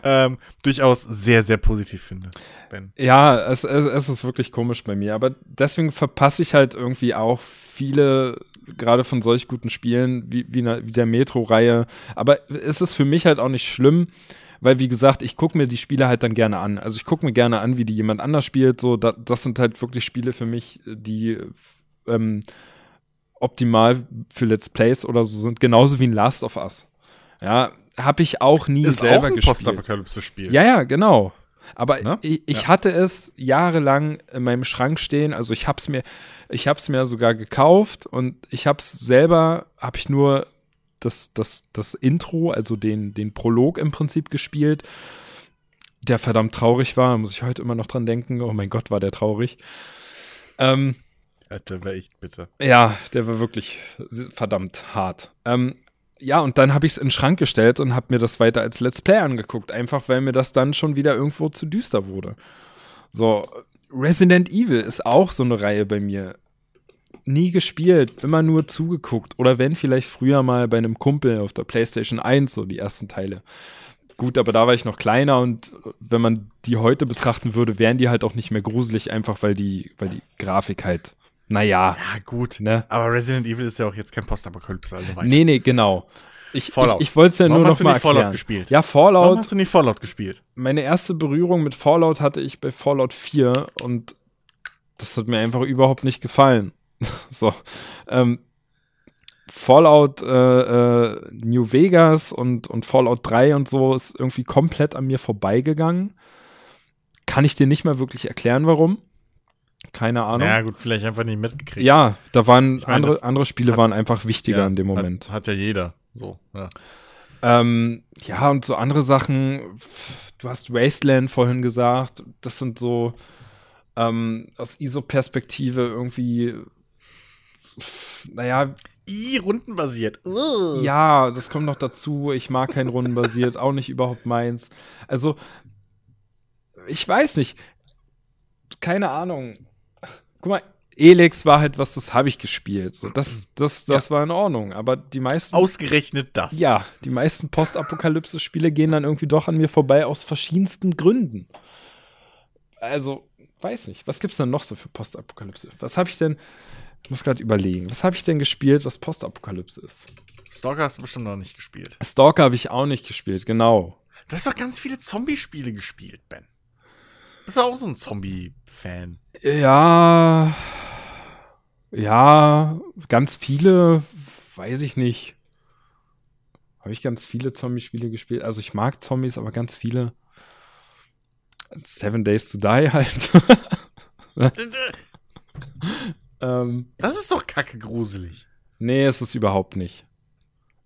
ähm, durchaus sehr, sehr positiv finde. Ben. Ja, es, es, es ist wirklich komisch bei mir. Aber deswegen verpasse ich halt irgendwie auch viele gerade von solch guten Spielen wie, wie, wie der Metro-Reihe. Aber es ist für mich halt auch nicht schlimm, weil wie gesagt, ich gucke mir die Spiele halt dann gerne an. Also ich gucke mir gerne an, wie die jemand anders spielt. So, da, das sind halt wirklich Spiele für mich, die ähm, optimal für Let's Plays oder so sind, genauso wie ein Last of Us. Ja, habe ich auch nie ist selber auch ein gespielt. Postapokalypse-Spiel. Ja, ja, genau. Aber ne? ich, ich ja. hatte es jahrelang in meinem Schrank stehen. Also ich habe es mir, ich habe es mir sogar gekauft und ich habe es selber, habe ich nur das, das, das Intro, also den, den Prolog im Prinzip gespielt, der verdammt traurig war. Da muss ich heute immer noch dran denken. Oh mein Gott, war der traurig. Ähm, ja, der war echt bitter. Ja, der war wirklich verdammt hart. Ähm, ja, und dann habe ich es in den Schrank gestellt und habe mir das weiter als Let's Play angeguckt, einfach weil mir das dann schon wieder irgendwo zu düster wurde. So, Resident Evil ist auch so eine Reihe bei mir. Nie gespielt, immer nur zugeguckt. Oder wenn vielleicht früher mal bei einem Kumpel auf der PlayStation 1, so die ersten Teile. Gut, aber da war ich noch kleiner und wenn man die heute betrachten würde, wären die halt auch nicht mehr gruselig, einfach weil die, weil die Grafik halt naja. Ja, gut. Ne? Aber Resident Evil ist ja auch jetzt kein Postapokalypse, also weiter. Nee, nee, genau. Ich, Fallout. ich, ich wollte es ja Warum nur noch mal erklären. Fallout gespielt? Ja, Fallout. Warum hast du nie Fallout gespielt? Meine erste Berührung mit Fallout hatte ich bei Fallout 4 und das hat mir einfach überhaupt nicht gefallen. [LAUGHS] so. Ähm, Fallout äh, äh, New Vegas und, und Fallout 3 und so ist irgendwie komplett an mir vorbeigegangen. Kann ich dir nicht mal wirklich erklären, warum. Keine Ahnung. Ja, gut, vielleicht einfach nicht mitgekriegt. Ja, da waren ich mein, andere, andere Spiele hat, waren einfach wichtiger ja, in dem Moment. Hat, hat ja jeder. So, ja. Ähm, ja, und so andere Sachen. Du hast Wasteland vorhin gesagt. Das sind so ähm, aus ISO-Perspektive irgendwie, naja. I, rundenbasiert. Uh. Ja, das kommt noch dazu. Ich mag kein rundenbasiert, auch nicht überhaupt meins. Also, ich weiß nicht. Keine Ahnung guck mal, Elex war halt was, das habe ich gespielt. So, das das, das ja. war in Ordnung. Aber die meisten. Ausgerechnet das. Ja, die meisten Postapokalypse-Spiele gehen dann irgendwie doch an mir vorbei aus verschiedensten Gründen. Also, weiß nicht. Was gibt's denn noch so für Postapokalypse? Was habe ich denn. Ich muss gerade überlegen. Was habe ich denn gespielt, was Postapokalypse ist? Stalker hast du bestimmt noch nicht gespielt. Stalker habe ich auch nicht gespielt, genau. Du hast doch ganz viele Zombie-Spiele gespielt, Ben. Bist du auch so ein Zombie-Fan? Ja. Ja, ganz viele, weiß ich nicht. Habe ich ganz viele Zombie-Spiele gespielt? Also ich mag Zombies, aber ganz viele. Seven Days to Die [LAUGHS] halt. ähm, das ist doch kacke gruselig. Nee, es ist überhaupt nicht.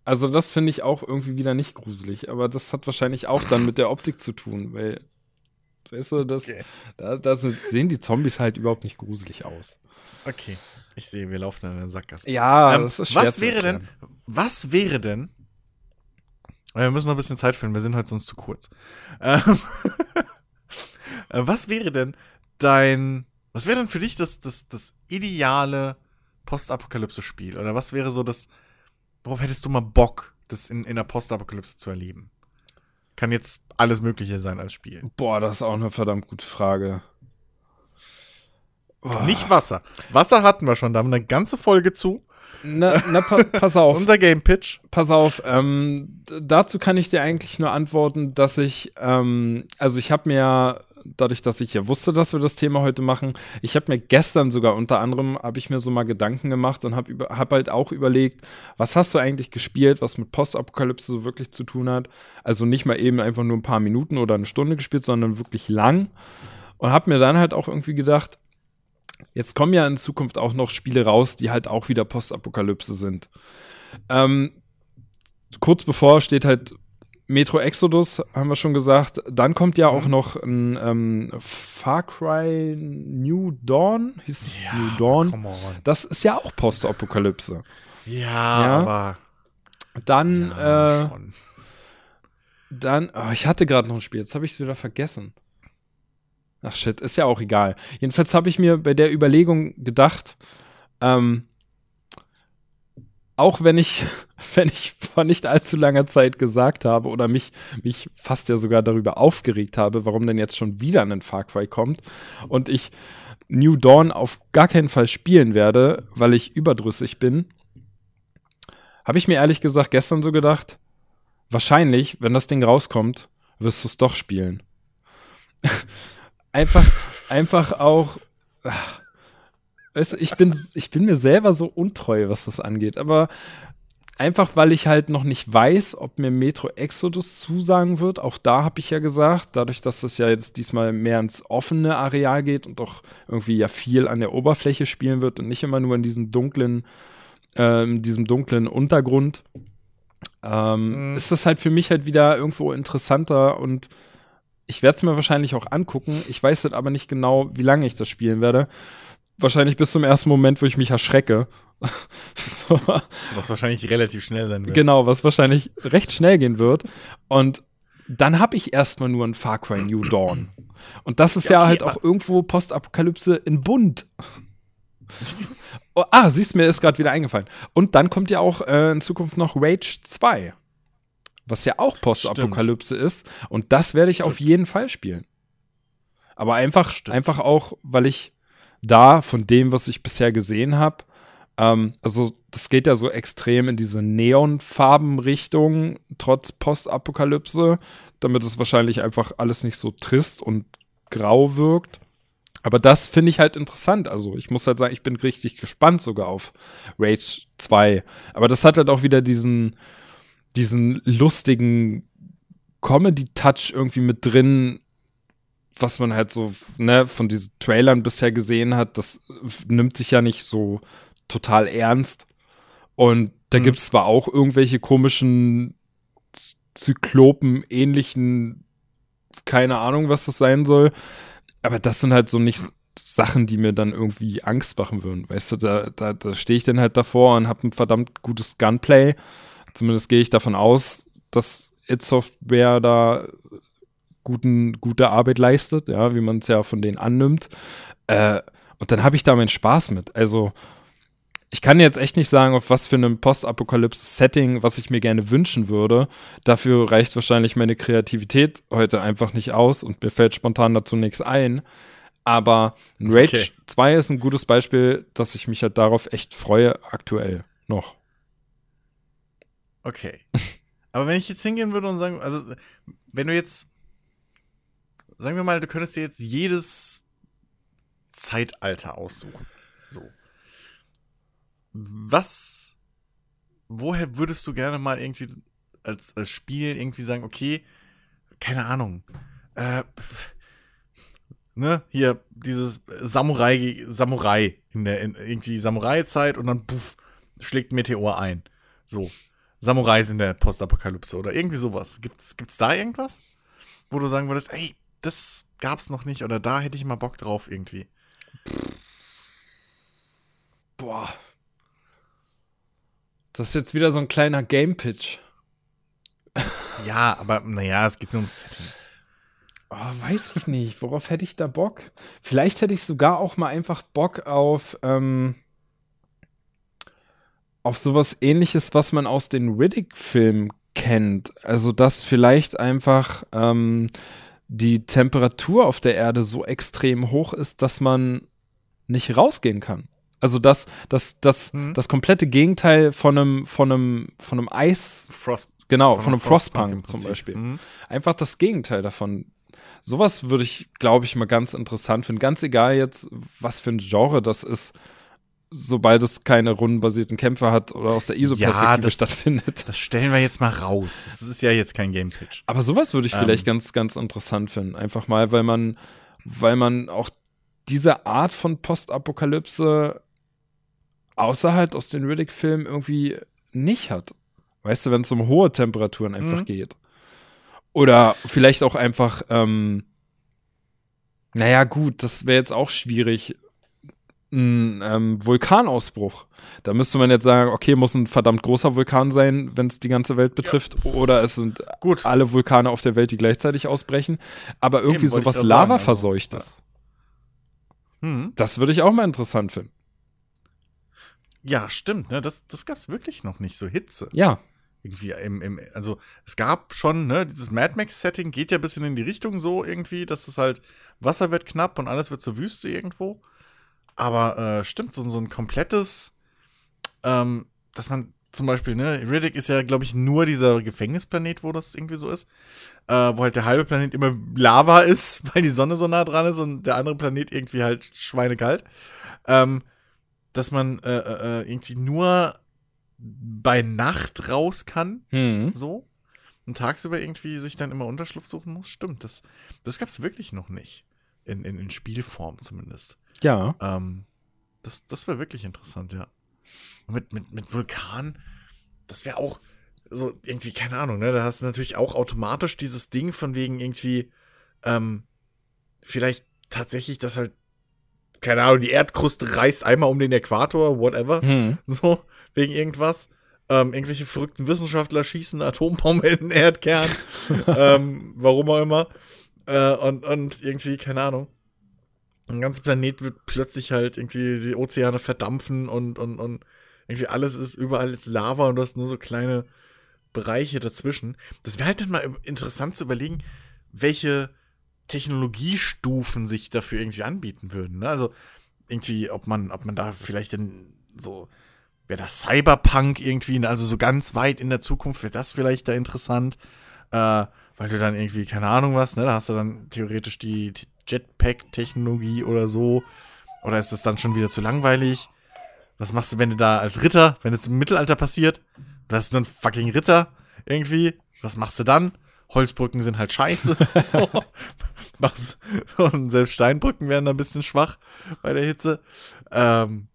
Also das finde ich auch irgendwie wieder nicht gruselig, aber das hat wahrscheinlich auch dann mit der Optik zu tun, weil Weißt du, das, okay. da, da sehen die Zombies halt überhaupt nicht gruselig aus. Okay, ich sehe, wir laufen in einer Sackgasse. Ja, ähm, das ist schwer Was wäre denn, was wäre denn, wir müssen noch ein bisschen Zeit finden, wir sind heute sonst zu kurz. Ähm, äh, [LAUGHS] was wäre denn dein, was wäre denn für dich das, das, das ideale Postapokalypse-Spiel? Oder was wäre so das, worauf hättest du mal Bock, das in, in der Postapokalypse zu erleben? Kann jetzt alles Mögliche sein als Spiel. Boah, das ist auch eine verdammt gute Frage. Boah. Nicht Wasser. Wasser hatten wir schon, da haben wir eine ganze Folge zu. Na, na pa pass auf. [LAUGHS] Unser Game Pitch. Pass auf. Ähm, dazu kann ich dir eigentlich nur antworten, dass ich, ähm, also ich habe mir dadurch, dass ich ja wusste, dass wir das Thema heute machen, ich habe mir gestern sogar unter anderem, habe ich mir so mal Gedanken gemacht und habe hab halt auch überlegt, was hast du eigentlich gespielt, was mit Postapokalypse so wirklich zu tun hat. Also nicht mal eben einfach nur ein paar Minuten oder eine Stunde gespielt, sondern wirklich lang. Und habe mir dann halt auch irgendwie gedacht, jetzt kommen ja in Zukunft auch noch Spiele raus, die halt auch wieder Postapokalypse sind. Ähm, kurz bevor steht halt Metro Exodus, haben wir schon gesagt. Dann kommt ja auch mhm. noch ein ähm, Far Cry New Dawn. Hieß es ja, New Dawn? Das ist ja auch Postapokalypse. Ja, ja, aber. Dann, ja, äh, dann, oh, ich hatte gerade noch ein Spiel, jetzt habe ich es wieder vergessen. Ach shit, ist ja auch egal. Jedenfalls habe ich mir bei der Überlegung gedacht, ähm, auch wenn ich, [LAUGHS] wenn ich vor nicht allzu langer Zeit gesagt habe oder mich, mich fast ja sogar darüber aufgeregt habe, warum denn jetzt schon wieder ein Far Cry kommt und ich New Dawn auf gar keinen Fall spielen werde, weil ich überdrüssig bin, habe ich mir ehrlich gesagt gestern so gedacht, wahrscheinlich, wenn das Ding rauskommt, wirst du es doch spielen. [LAUGHS] einfach, einfach auch. Weißt du, ich bin, ich bin mir selber so untreu, was das angeht. Aber einfach, weil ich halt noch nicht weiß, ob mir Metro Exodus zusagen wird. Auch da habe ich ja gesagt, dadurch, dass das ja jetzt diesmal mehr ins offene Areal geht und auch irgendwie ja viel an der Oberfläche spielen wird und nicht immer nur in diesem dunklen, äh, diesem dunklen Untergrund, ähm, mhm. ist das halt für mich halt wieder irgendwo interessanter und ich werde es mir wahrscheinlich auch angucken. Ich weiß halt aber nicht genau, wie lange ich das spielen werde. Wahrscheinlich bis zum ersten Moment, wo ich mich erschrecke. was wahrscheinlich relativ schnell sein wird. Genau, was wahrscheinlich recht schnell gehen wird. Und dann habe ich erstmal nur ein Far Cry New Dawn. Und das ist ja, ja halt auch irgendwo Postapokalypse in bunt. oh, ah, siehst du, mir ist gerade wieder eingefallen. Und dann kommt ja auch äh, in Zukunft noch Rage 2 was ja auch Postapokalypse ist. Und das werde ich Stimmt. auf jeden Fall spielen. Aber einfach, einfach auch, weil ich da von dem, was ich bisher gesehen habe, ähm, also das geht ja so extrem in diese Neonfarbenrichtung, trotz Postapokalypse, damit es wahrscheinlich einfach alles nicht so trist und grau wirkt. Aber das finde ich halt interessant. Also ich muss halt sagen, ich bin richtig gespannt sogar auf Rage 2. Aber das hat halt auch wieder diesen, diesen lustigen Comedy-Touch irgendwie mit drin, was man halt so ne, von diesen Trailern bisher gesehen hat. Das nimmt sich ja nicht so total ernst. Und da mhm. gibt es zwar auch irgendwelche komischen Zyklopen-ähnlichen, keine Ahnung, was das sein soll, aber das sind halt so nicht Sachen, die mir dann irgendwie Angst machen würden. Weißt du, da, da, da stehe ich dann halt davor und habe ein verdammt gutes Gunplay Zumindest gehe ich davon aus, dass It Software da guten, gute Arbeit leistet, ja, wie man es ja von denen annimmt. Äh, und dann habe ich da meinen Spaß mit. Also, ich kann jetzt echt nicht sagen, auf was für einem Postapokalypse-Setting, was ich mir gerne wünschen würde. Dafür reicht wahrscheinlich meine Kreativität heute einfach nicht aus und mir fällt spontan dazu nichts ein. Aber Rage okay. 2 ist ein gutes Beispiel, dass ich mich halt darauf echt freue, aktuell noch. Okay. [LAUGHS] Aber wenn ich jetzt hingehen würde und sagen, also, wenn du jetzt, sagen wir mal, du könntest dir jetzt jedes Zeitalter aussuchen. So. Was, woher würdest du gerne mal irgendwie als, als Spiel irgendwie sagen, okay, keine Ahnung, äh, ne, hier dieses Samurai, Samurai in der in irgendwie Samurai-Zeit und dann puff, schlägt Meteor ein. So. Samurais in der Postapokalypse oder irgendwie sowas. Gibt's, gibt's da irgendwas? Wo du sagen würdest, ey, das gab's noch nicht oder da hätte ich mal Bock drauf irgendwie. Boah. Das ist jetzt wieder so ein kleiner Game-Pitch. ja, aber naja, es geht nur ums Setting. Oh, weiß ich nicht. Worauf hätte ich da Bock? Vielleicht hätte ich sogar auch mal einfach Bock auf, ähm, auf sowas ähnliches, was man aus den Riddick-Filmen kennt. Also, dass vielleicht einfach ähm, die Temperatur auf der Erde so extrem hoch ist, dass man nicht rausgehen kann. Also das, das, das, hm. das komplette Gegenteil von einem, von einem, von einem Eis. Frost. Genau, von, von einem Frostpunk, Frostpunk zum Beispiel. Mhm. Einfach das Gegenteil davon. Sowas würde ich, glaube ich, mal ganz interessant finden. Ganz egal jetzt, was für ein Genre das ist sobald es keine rundenbasierten Kämpfe hat oder aus der ISO-Perspektive ja, stattfindet. Das stellen wir jetzt mal raus. Das ist ja jetzt kein Game-Pitch. Aber sowas würde ich ähm. vielleicht ganz, ganz interessant finden. Einfach mal, weil man, weil man auch diese Art von Postapokalypse außerhalb aus den Riddick-Filmen irgendwie nicht hat. Weißt du, wenn es um hohe Temperaturen einfach mhm. geht. Oder vielleicht auch einfach, ähm, naja, gut, das wäre jetzt auch schwierig ein ähm, Vulkanausbruch. Da müsste man jetzt sagen, okay, muss ein verdammt großer Vulkan sein, wenn es die ganze Welt betrifft, ja. oder es sind Gut. alle Vulkane auf der Welt, die gleichzeitig ausbrechen. Aber irgendwie Eben, sowas Lava verseuchtes. Also, hm. Das würde ich auch mal interessant finden. Ja, stimmt. Ne? Das, das gab es wirklich noch nicht, so Hitze. Ja. Irgendwie im, im, also es gab schon, ne, dieses Mad Max-Setting geht ja ein bisschen in die Richtung so irgendwie, dass es halt, Wasser wird knapp und alles wird zur Wüste irgendwo. Aber äh, stimmt, so, so ein komplettes, ähm, dass man zum Beispiel, ne, Riddick ist ja, glaube ich, nur dieser Gefängnisplanet, wo das irgendwie so ist. Äh, wo halt der halbe Planet immer Lava [LAUGHS] ist, weil die Sonne so nah dran ist und der andere Planet irgendwie halt schweinekalt. Ähm, dass man äh, äh, äh irgendwie nur bei Nacht raus kann. Mhm. So. Und tagsüber irgendwie sich dann immer Unterschlupf suchen muss. Stimmt, das, das gab es wirklich noch nicht. In, in, in Spielform zumindest. Ja. Ähm, das das wäre wirklich interessant, ja. Und mit, mit, mit Vulkan, das wäre auch so irgendwie, keine Ahnung, ne? Da hast du natürlich auch automatisch dieses Ding von wegen irgendwie, ähm, vielleicht tatsächlich, dass halt, keine Ahnung, die Erdkruste reißt einmal um den Äquator, whatever. Hm. [LAUGHS] So, wegen irgendwas. Ähm, irgendwelche verrückten Wissenschaftler schießen Atombomben in den Erdkern. [LAUGHS] ähm, warum auch immer. Äh, und, und irgendwie, keine Ahnung. Ein ganzer Planet wird plötzlich halt irgendwie die Ozeane verdampfen und, und, und irgendwie alles ist, überall ist Lava und du hast nur so kleine Bereiche dazwischen. Das wäre halt dann mal interessant zu überlegen, welche Technologiestufen sich dafür irgendwie anbieten würden. Ne? Also irgendwie, ob man, ob man da vielleicht dann so wäre das Cyberpunk irgendwie, also so ganz weit in der Zukunft wäre das vielleicht da interessant, äh, weil du dann irgendwie, keine Ahnung was, ne, da hast du dann theoretisch die, die Jetpack-Technologie oder so. Oder ist das dann schon wieder zu langweilig? Was machst du, wenn du da als Ritter, wenn es im Mittelalter passiert, du hast nur einen fucking Ritter irgendwie, was machst du dann? Holzbrücken sind halt scheiße. [LAUGHS] so. Und selbst Steinbrücken werden da ein bisschen schwach bei der Hitze. Ähm,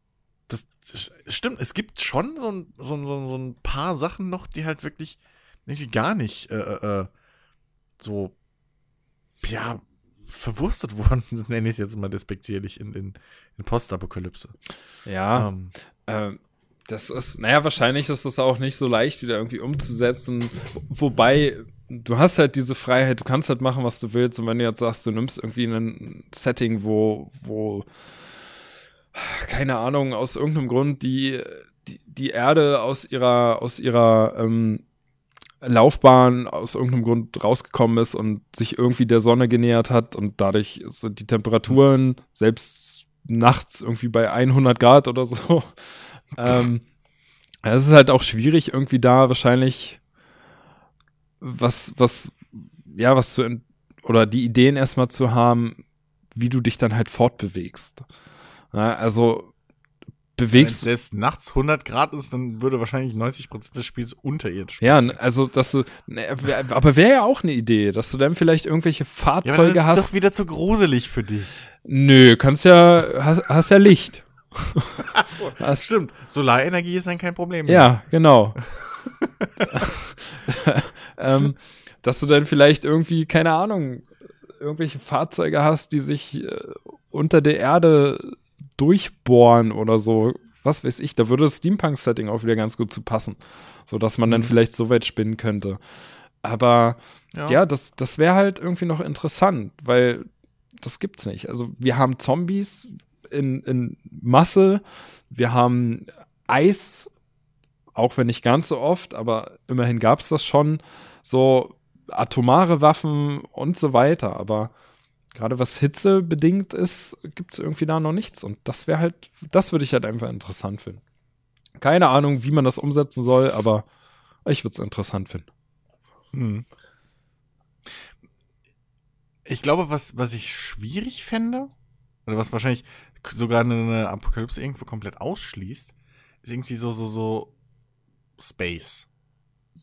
das, das stimmt, es gibt schon so ein, so, so, so ein paar Sachen noch, die halt wirklich irgendwie gar nicht äh, äh, äh so, ja, verwurstet worden [LAUGHS] nenne ich es jetzt mal despektierlich in, in, in Postapokalypse. Ja. Ähm, ähm, das ist, naja, wahrscheinlich ist das auch nicht so leicht wieder irgendwie umzusetzen. Wobei, du hast halt diese Freiheit, du kannst halt machen, was du willst. Und wenn du jetzt sagst, du nimmst irgendwie ein Setting, wo, wo keine Ahnung, aus irgendeinem Grund die, die, die Erde aus ihrer, aus ihrer ähm, Laufbahn aus irgendeinem Grund rausgekommen ist und sich irgendwie der Sonne genähert hat und dadurch sind die Temperaturen selbst nachts irgendwie bei 100 Grad oder so. [LAUGHS] ähm, es ist halt auch schwierig irgendwie da wahrscheinlich was, was, ja, was zu, oder die Ideen erstmal zu haben, wie du dich dann halt fortbewegst. Ja, also bewegst. Wenn selbst nachts 100 Grad ist, dann würde wahrscheinlich 90 Prozent des Spiels unterirdisch Ja, also, dass du, ne, aber wäre ja auch eine Idee, dass du dann vielleicht irgendwelche Fahrzeuge ja, hast. Ist das wieder zu gruselig für dich? Nö, kannst ja, hast, hast ja Licht. [LAUGHS] Achso, hast, stimmt. Solarenergie ist dann kein Problem mehr. Ja, genau. [LAUGHS] ähm, dass du dann vielleicht irgendwie, keine Ahnung, irgendwelche Fahrzeuge hast, die sich äh, unter der Erde durchbohren oder so. Was weiß ich, da würde das Steampunk-Setting auch wieder ganz gut zu passen. So dass man mhm. dann vielleicht so weit spinnen könnte. Aber ja, ja das, das wäre halt irgendwie noch interessant, weil das gibt's nicht. Also wir haben Zombies in, in Masse, wir haben Eis, auch wenn nicht ganz so oft, aber immerhin gab es das schon. So atomare Waffen und so weiter. Aber gerade was Hitze bedingt ist, gibt es irgendwie da noch nichts. Und das wäre halt, das würde ich halt einfach interessant finden. Keine Ahnung, wie man das umsetzen soll, aber ich würde es interessant finden. Hm. Ich glaube, was, was ich schwierig fände, oder was wahrscheinlich sogar eine Apokalypse irgendwo komplett ausschließt, ist irgendwie so, so, so Space.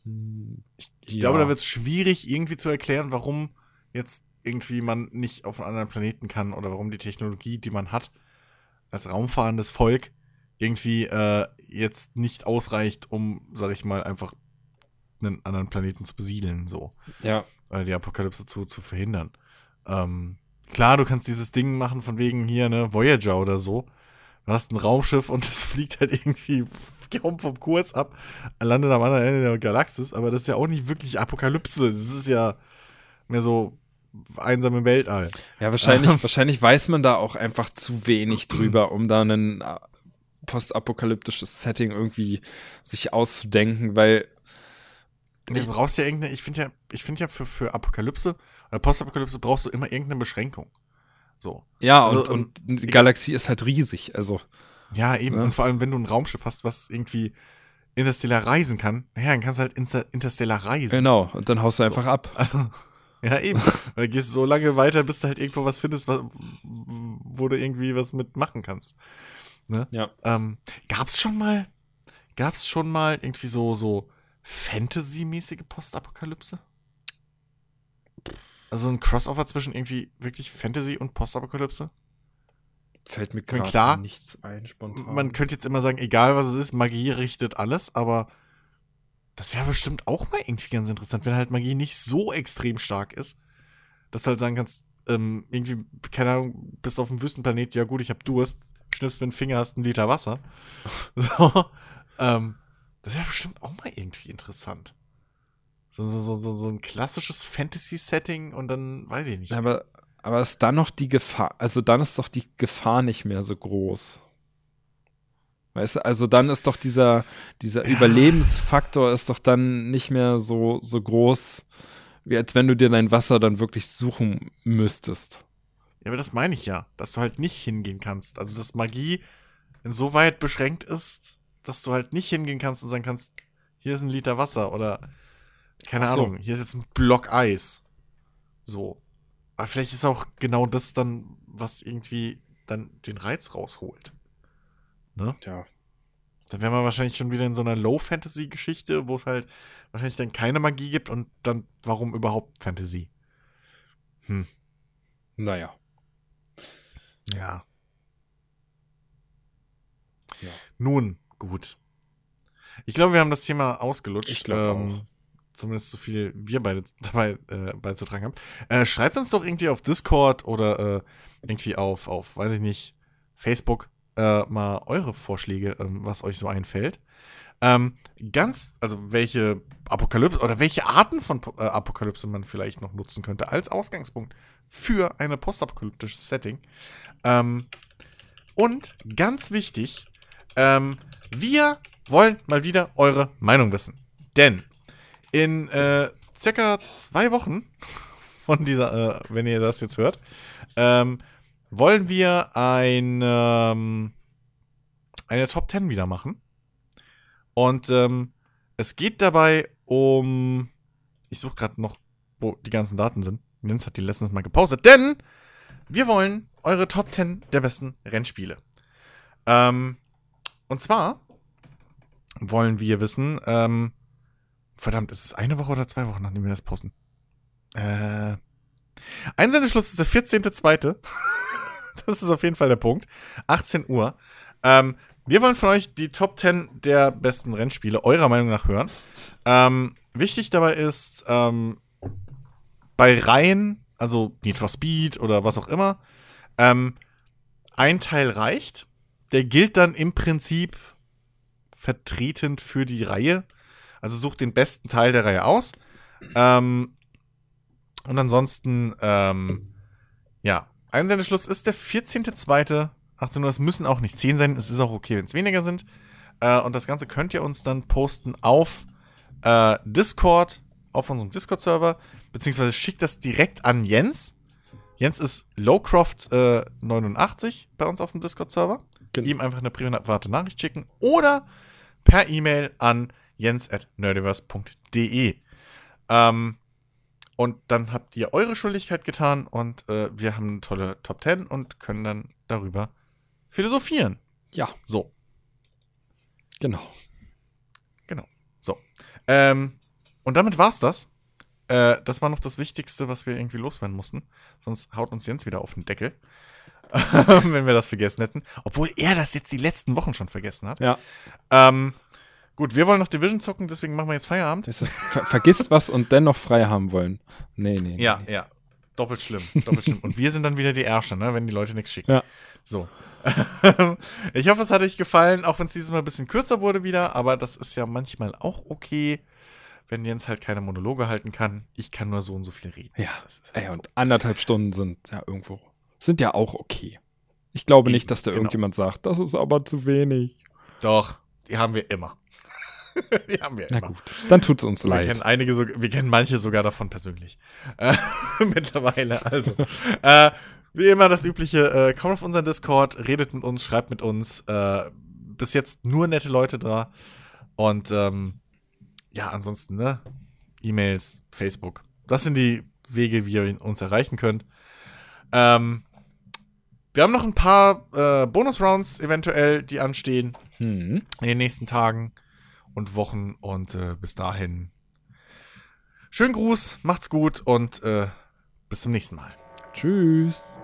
Hm, ich, ich ja. glaube, da wird es schwierig, irgendwie zu erklären, warum jetzt irgendwie man nicht auf einen anderen Planeten kann oder warum die Technologie, die man hat, als raumfahrendes Volk irgendwie äh, jetzt nicht ausreicht, um, sag ich mal, einfach einen anderen Planeten zu besiedeln, so. Ja. Oder die Apokalypse zu, zu verhindern. Ähm, klar, du kannst dieses Ding machen von wegen hier, ne, Voyager oder so. Du hast ein Raumschiff und [LAUGHS] das fliegt halt irgendwie kaum vom Kurs ab, landet am anderen Ende der Galaxis, aber das ist ja auch nicht wirklich Apokalypse. Das ist ja mehr so einsam im Weltall. Ja, wahrscheinlich, ähm. [LAUGHS] wahrscheinlich weiß man da auch einfach zu wenig drüber, um da ein äh, postapokalyptisches Setting irgendwie sich auszudenken, weil Du brauchst ja irgendeine, ich finde ja, ich finde ja für, für Apokalypse oder Postapokalypse brauchst du immer irgendeine Beschränkung. So. Ja, also, und, und die Galaxie ist halt riesig, also. Ja, eben. Ja. Und vor allem, wenn du ein Raumschiff hast, was irgendwie interstellar reisen kann, naja, dann kannst du halt interstellar reisen. Genau, und dann haust du einfach so. ab. Also, [LAUGHS] ja, eben. und dann gehst du so lange weiter, bis du halt irgendwo was findest, was, wo du irgendwie was mitmachen kannst. Ne? Ja. Ähm, gab's schon mal, gab's schon mal irgendwie so, so Fantasy-mäßige Postapokalypse? Also ein Crossover zwischen irgendwie wirklich Fantasy und Postapokalypse? Fällt mir gerade nichts ein, spontan. Man könnte jetzt immer sagen, egal was es ist, Magie richtet alles, aber das wäre bestimmt auch mal irgendwie ganz interessant, wenn halt Magie nicht so extrem stark ist, dass du halt sagen kannst, ähm, irgendwie, keine Ahnung, bist auf dem Wüstenplanet, ja gut, ich hab Durst, schnippst mit dem Finger, hast einen Liter Wasser. [LAUGHS] so, ähm, das wäre bestimmt auch mal irgendwie interessant. So, so, so, so ein klassisches Fantasy-Setting und dann weiß ich nicht. Aber, aber ist dann noch die Gefahr, also dann ist doch die Gefahr nicht mehr so groß. Weißt du, also dann ist doch dieser, dieser ja. Überlebensfaktor ist doch dann nicht mehr so, so groß, wie als wenn du dir dein Wasser dann wirklich suchen müsstest. Ja, aber das meine ich ja, dass du halt nicht hingehen kannst. Also, dass Magie insoweit beschränkt ist, dass du halt nicht hingehen kannst und sagen kannst, hier ist ein Liter Wasser oder keine so. Ahnung, hier ist jetzt ein Block Eis. So. Aber vielleicht ist auch genau das dann, was irgendwie dann den Reiz rausholt. Ne? Ja. Dann wären wir wahrscheinlich schon wieder in so einer Low-Fantasy-Geschichte, wo es halt wahrscheinlich dann keine Magie gibt und dann, warum überhaupt Fantasy? Hm. Naja. Ja. ja. Nun, gut. Ich glaube, wir haben das Thema ausgelutscht. Ich glaube ähm, Zumindest so viel wir beide [LAUGHS] dabei äh, beizutragen haben. Äh, schreibt uns doch irgendwie auf Discord oder äh, irgendwie auf, auf, weiß ich nicht, Facebook äh, mal eure Vorschläge, ähm, was euch so einfällt. Ähm, ganz, also welche Apokalypse oder welche Arten von äh, Apokalypse man vielleicht noch nutzen könnte als Ausgangspunkt für eine postapokalyptisches Setting. Ähm, und ganz wichtig, ähm, wir wollen mal wieder eure Meinung wissen. Denn in äh, circa zwei Wochen [LAUGHS] von dieser, äh, wenn ihr das jetzt hört, ähm, wollen wir ein, ähm, eine Top 10 wieder machen. Und ähm, es geht dabei um. Ich suche gerade noch, wo die ganzen Daten sind. Jens hat die letztens mal gepostet, denn wir wollen eure Top 10 der besten Rennspiele. Ähm, und zwar wollen wir wissen, ähm, verdammt, ist es eine Woche oder zwei Wochen, nachdem wir das posten? Äh, Einsendeschluss ist der 14.2. [LAUGHS] das ist auf jeden Fall der Punkt. 18 Uhr. Ähm, wir wollen von euch die Top 10 der besten Rennspiele eurer Meinung nach hören. Ähm, wichtig dabei ist, ähm, bei Reihen, also Need for Speed oder was auch immer, ähm, ein Teil reicht. Der gilt dann im Prinzip vertretend für die Reihe. Also sucht den besten Teil der Reihe aus. Ähm, und ansonsten, ähm, ja, Einsendeschluss ist der 14.02. 18 Uhr. Es müssen auch nicht 10 sein. Es ist auch okay, wenn es weniger sind. Äh, und das Ganze könnt ihr uns dann posten auf äh, Discord, auf unserem Discord-Server. Beziehungsweise schickt das direkt an Jens. Jens ist Lowcroft89 äh, bei uns auf dem Discord-Server. Genau. Ihm einfach eine private Nachricht schicken. Oder per E-Mail an jens.nerdiverse.de. Ähm, und dann habt ihr eure Schuldigkeit getan und äh, wir haben eine tolle Top 10 und können dann darüber philosophieren. Ja. So. Genau. Genau. So. Ähm, und damit war's das. Äh, das war noch das Wichtigste, was wir irgendwie loswerden mussten. Sonst haut uns Jens wieder auf den Deckel. [LAUGHS] wenn wir das vergessen hätten. Obwohl er das jetzt die letzten Wochen schon vergessen hat. Ja. Ähm, Gut, wir wollen noch Division zocken, deswegen machen wir jetzt Feierabend. Ver vergisst was und dennoch frei haben wollen. Nee, nee. Ja, nee. ja. Doppelt schlimm. Doppelt schlimm. Und wir sind dann wieder die Ärsche, ne, wenn die Leute nichts schicken. Ja. So. [LAUGHS] ich hoffe, es hat euch gefallen, auch wenn es dieses Mal ein bisschen kürzer wurde wieder, aber das ist ja manchmal auch okay, wenn Jens halt keine Monologe halten kann. Ich kann nur so und so viel reden. Ja. Halt Ey, so. und anderthalb Stunden sind ja irgendwo, sind ja auch okay. Ich glaube Eben, nicht, dass da genau. irgendjemand sagt, das ist aber zu wenig. Doch, die haben wir immer. [LAUGHS] die haben wir Na immer. gut, dann tut es uns wir leid. Kennen einige so, wir kennen manche sogar davon persönlich. Äh, [LAUGHS] mittlerweile, also. [LAUGHS] äh, wie immer das übliche, äh, kommt auf unseren Discord, redet mit uns, schreibt mit uns. Äh, bis jetzt nur nette Leute da. Und ähm, ja, ansonsten, ne? E-Mails, Facebook. Das sind die Wege, wie ihr uns erreichen könnt. Ähm, wir haben noch ein paar äh, Bonus-Rounds eventuell, die anstehen Hm. in den nächsten Tagen und Wochen. Und äh, bis dahin. Schönen Gruß, macht's gut und äh, bis zum nächsten Mal. Tschüss.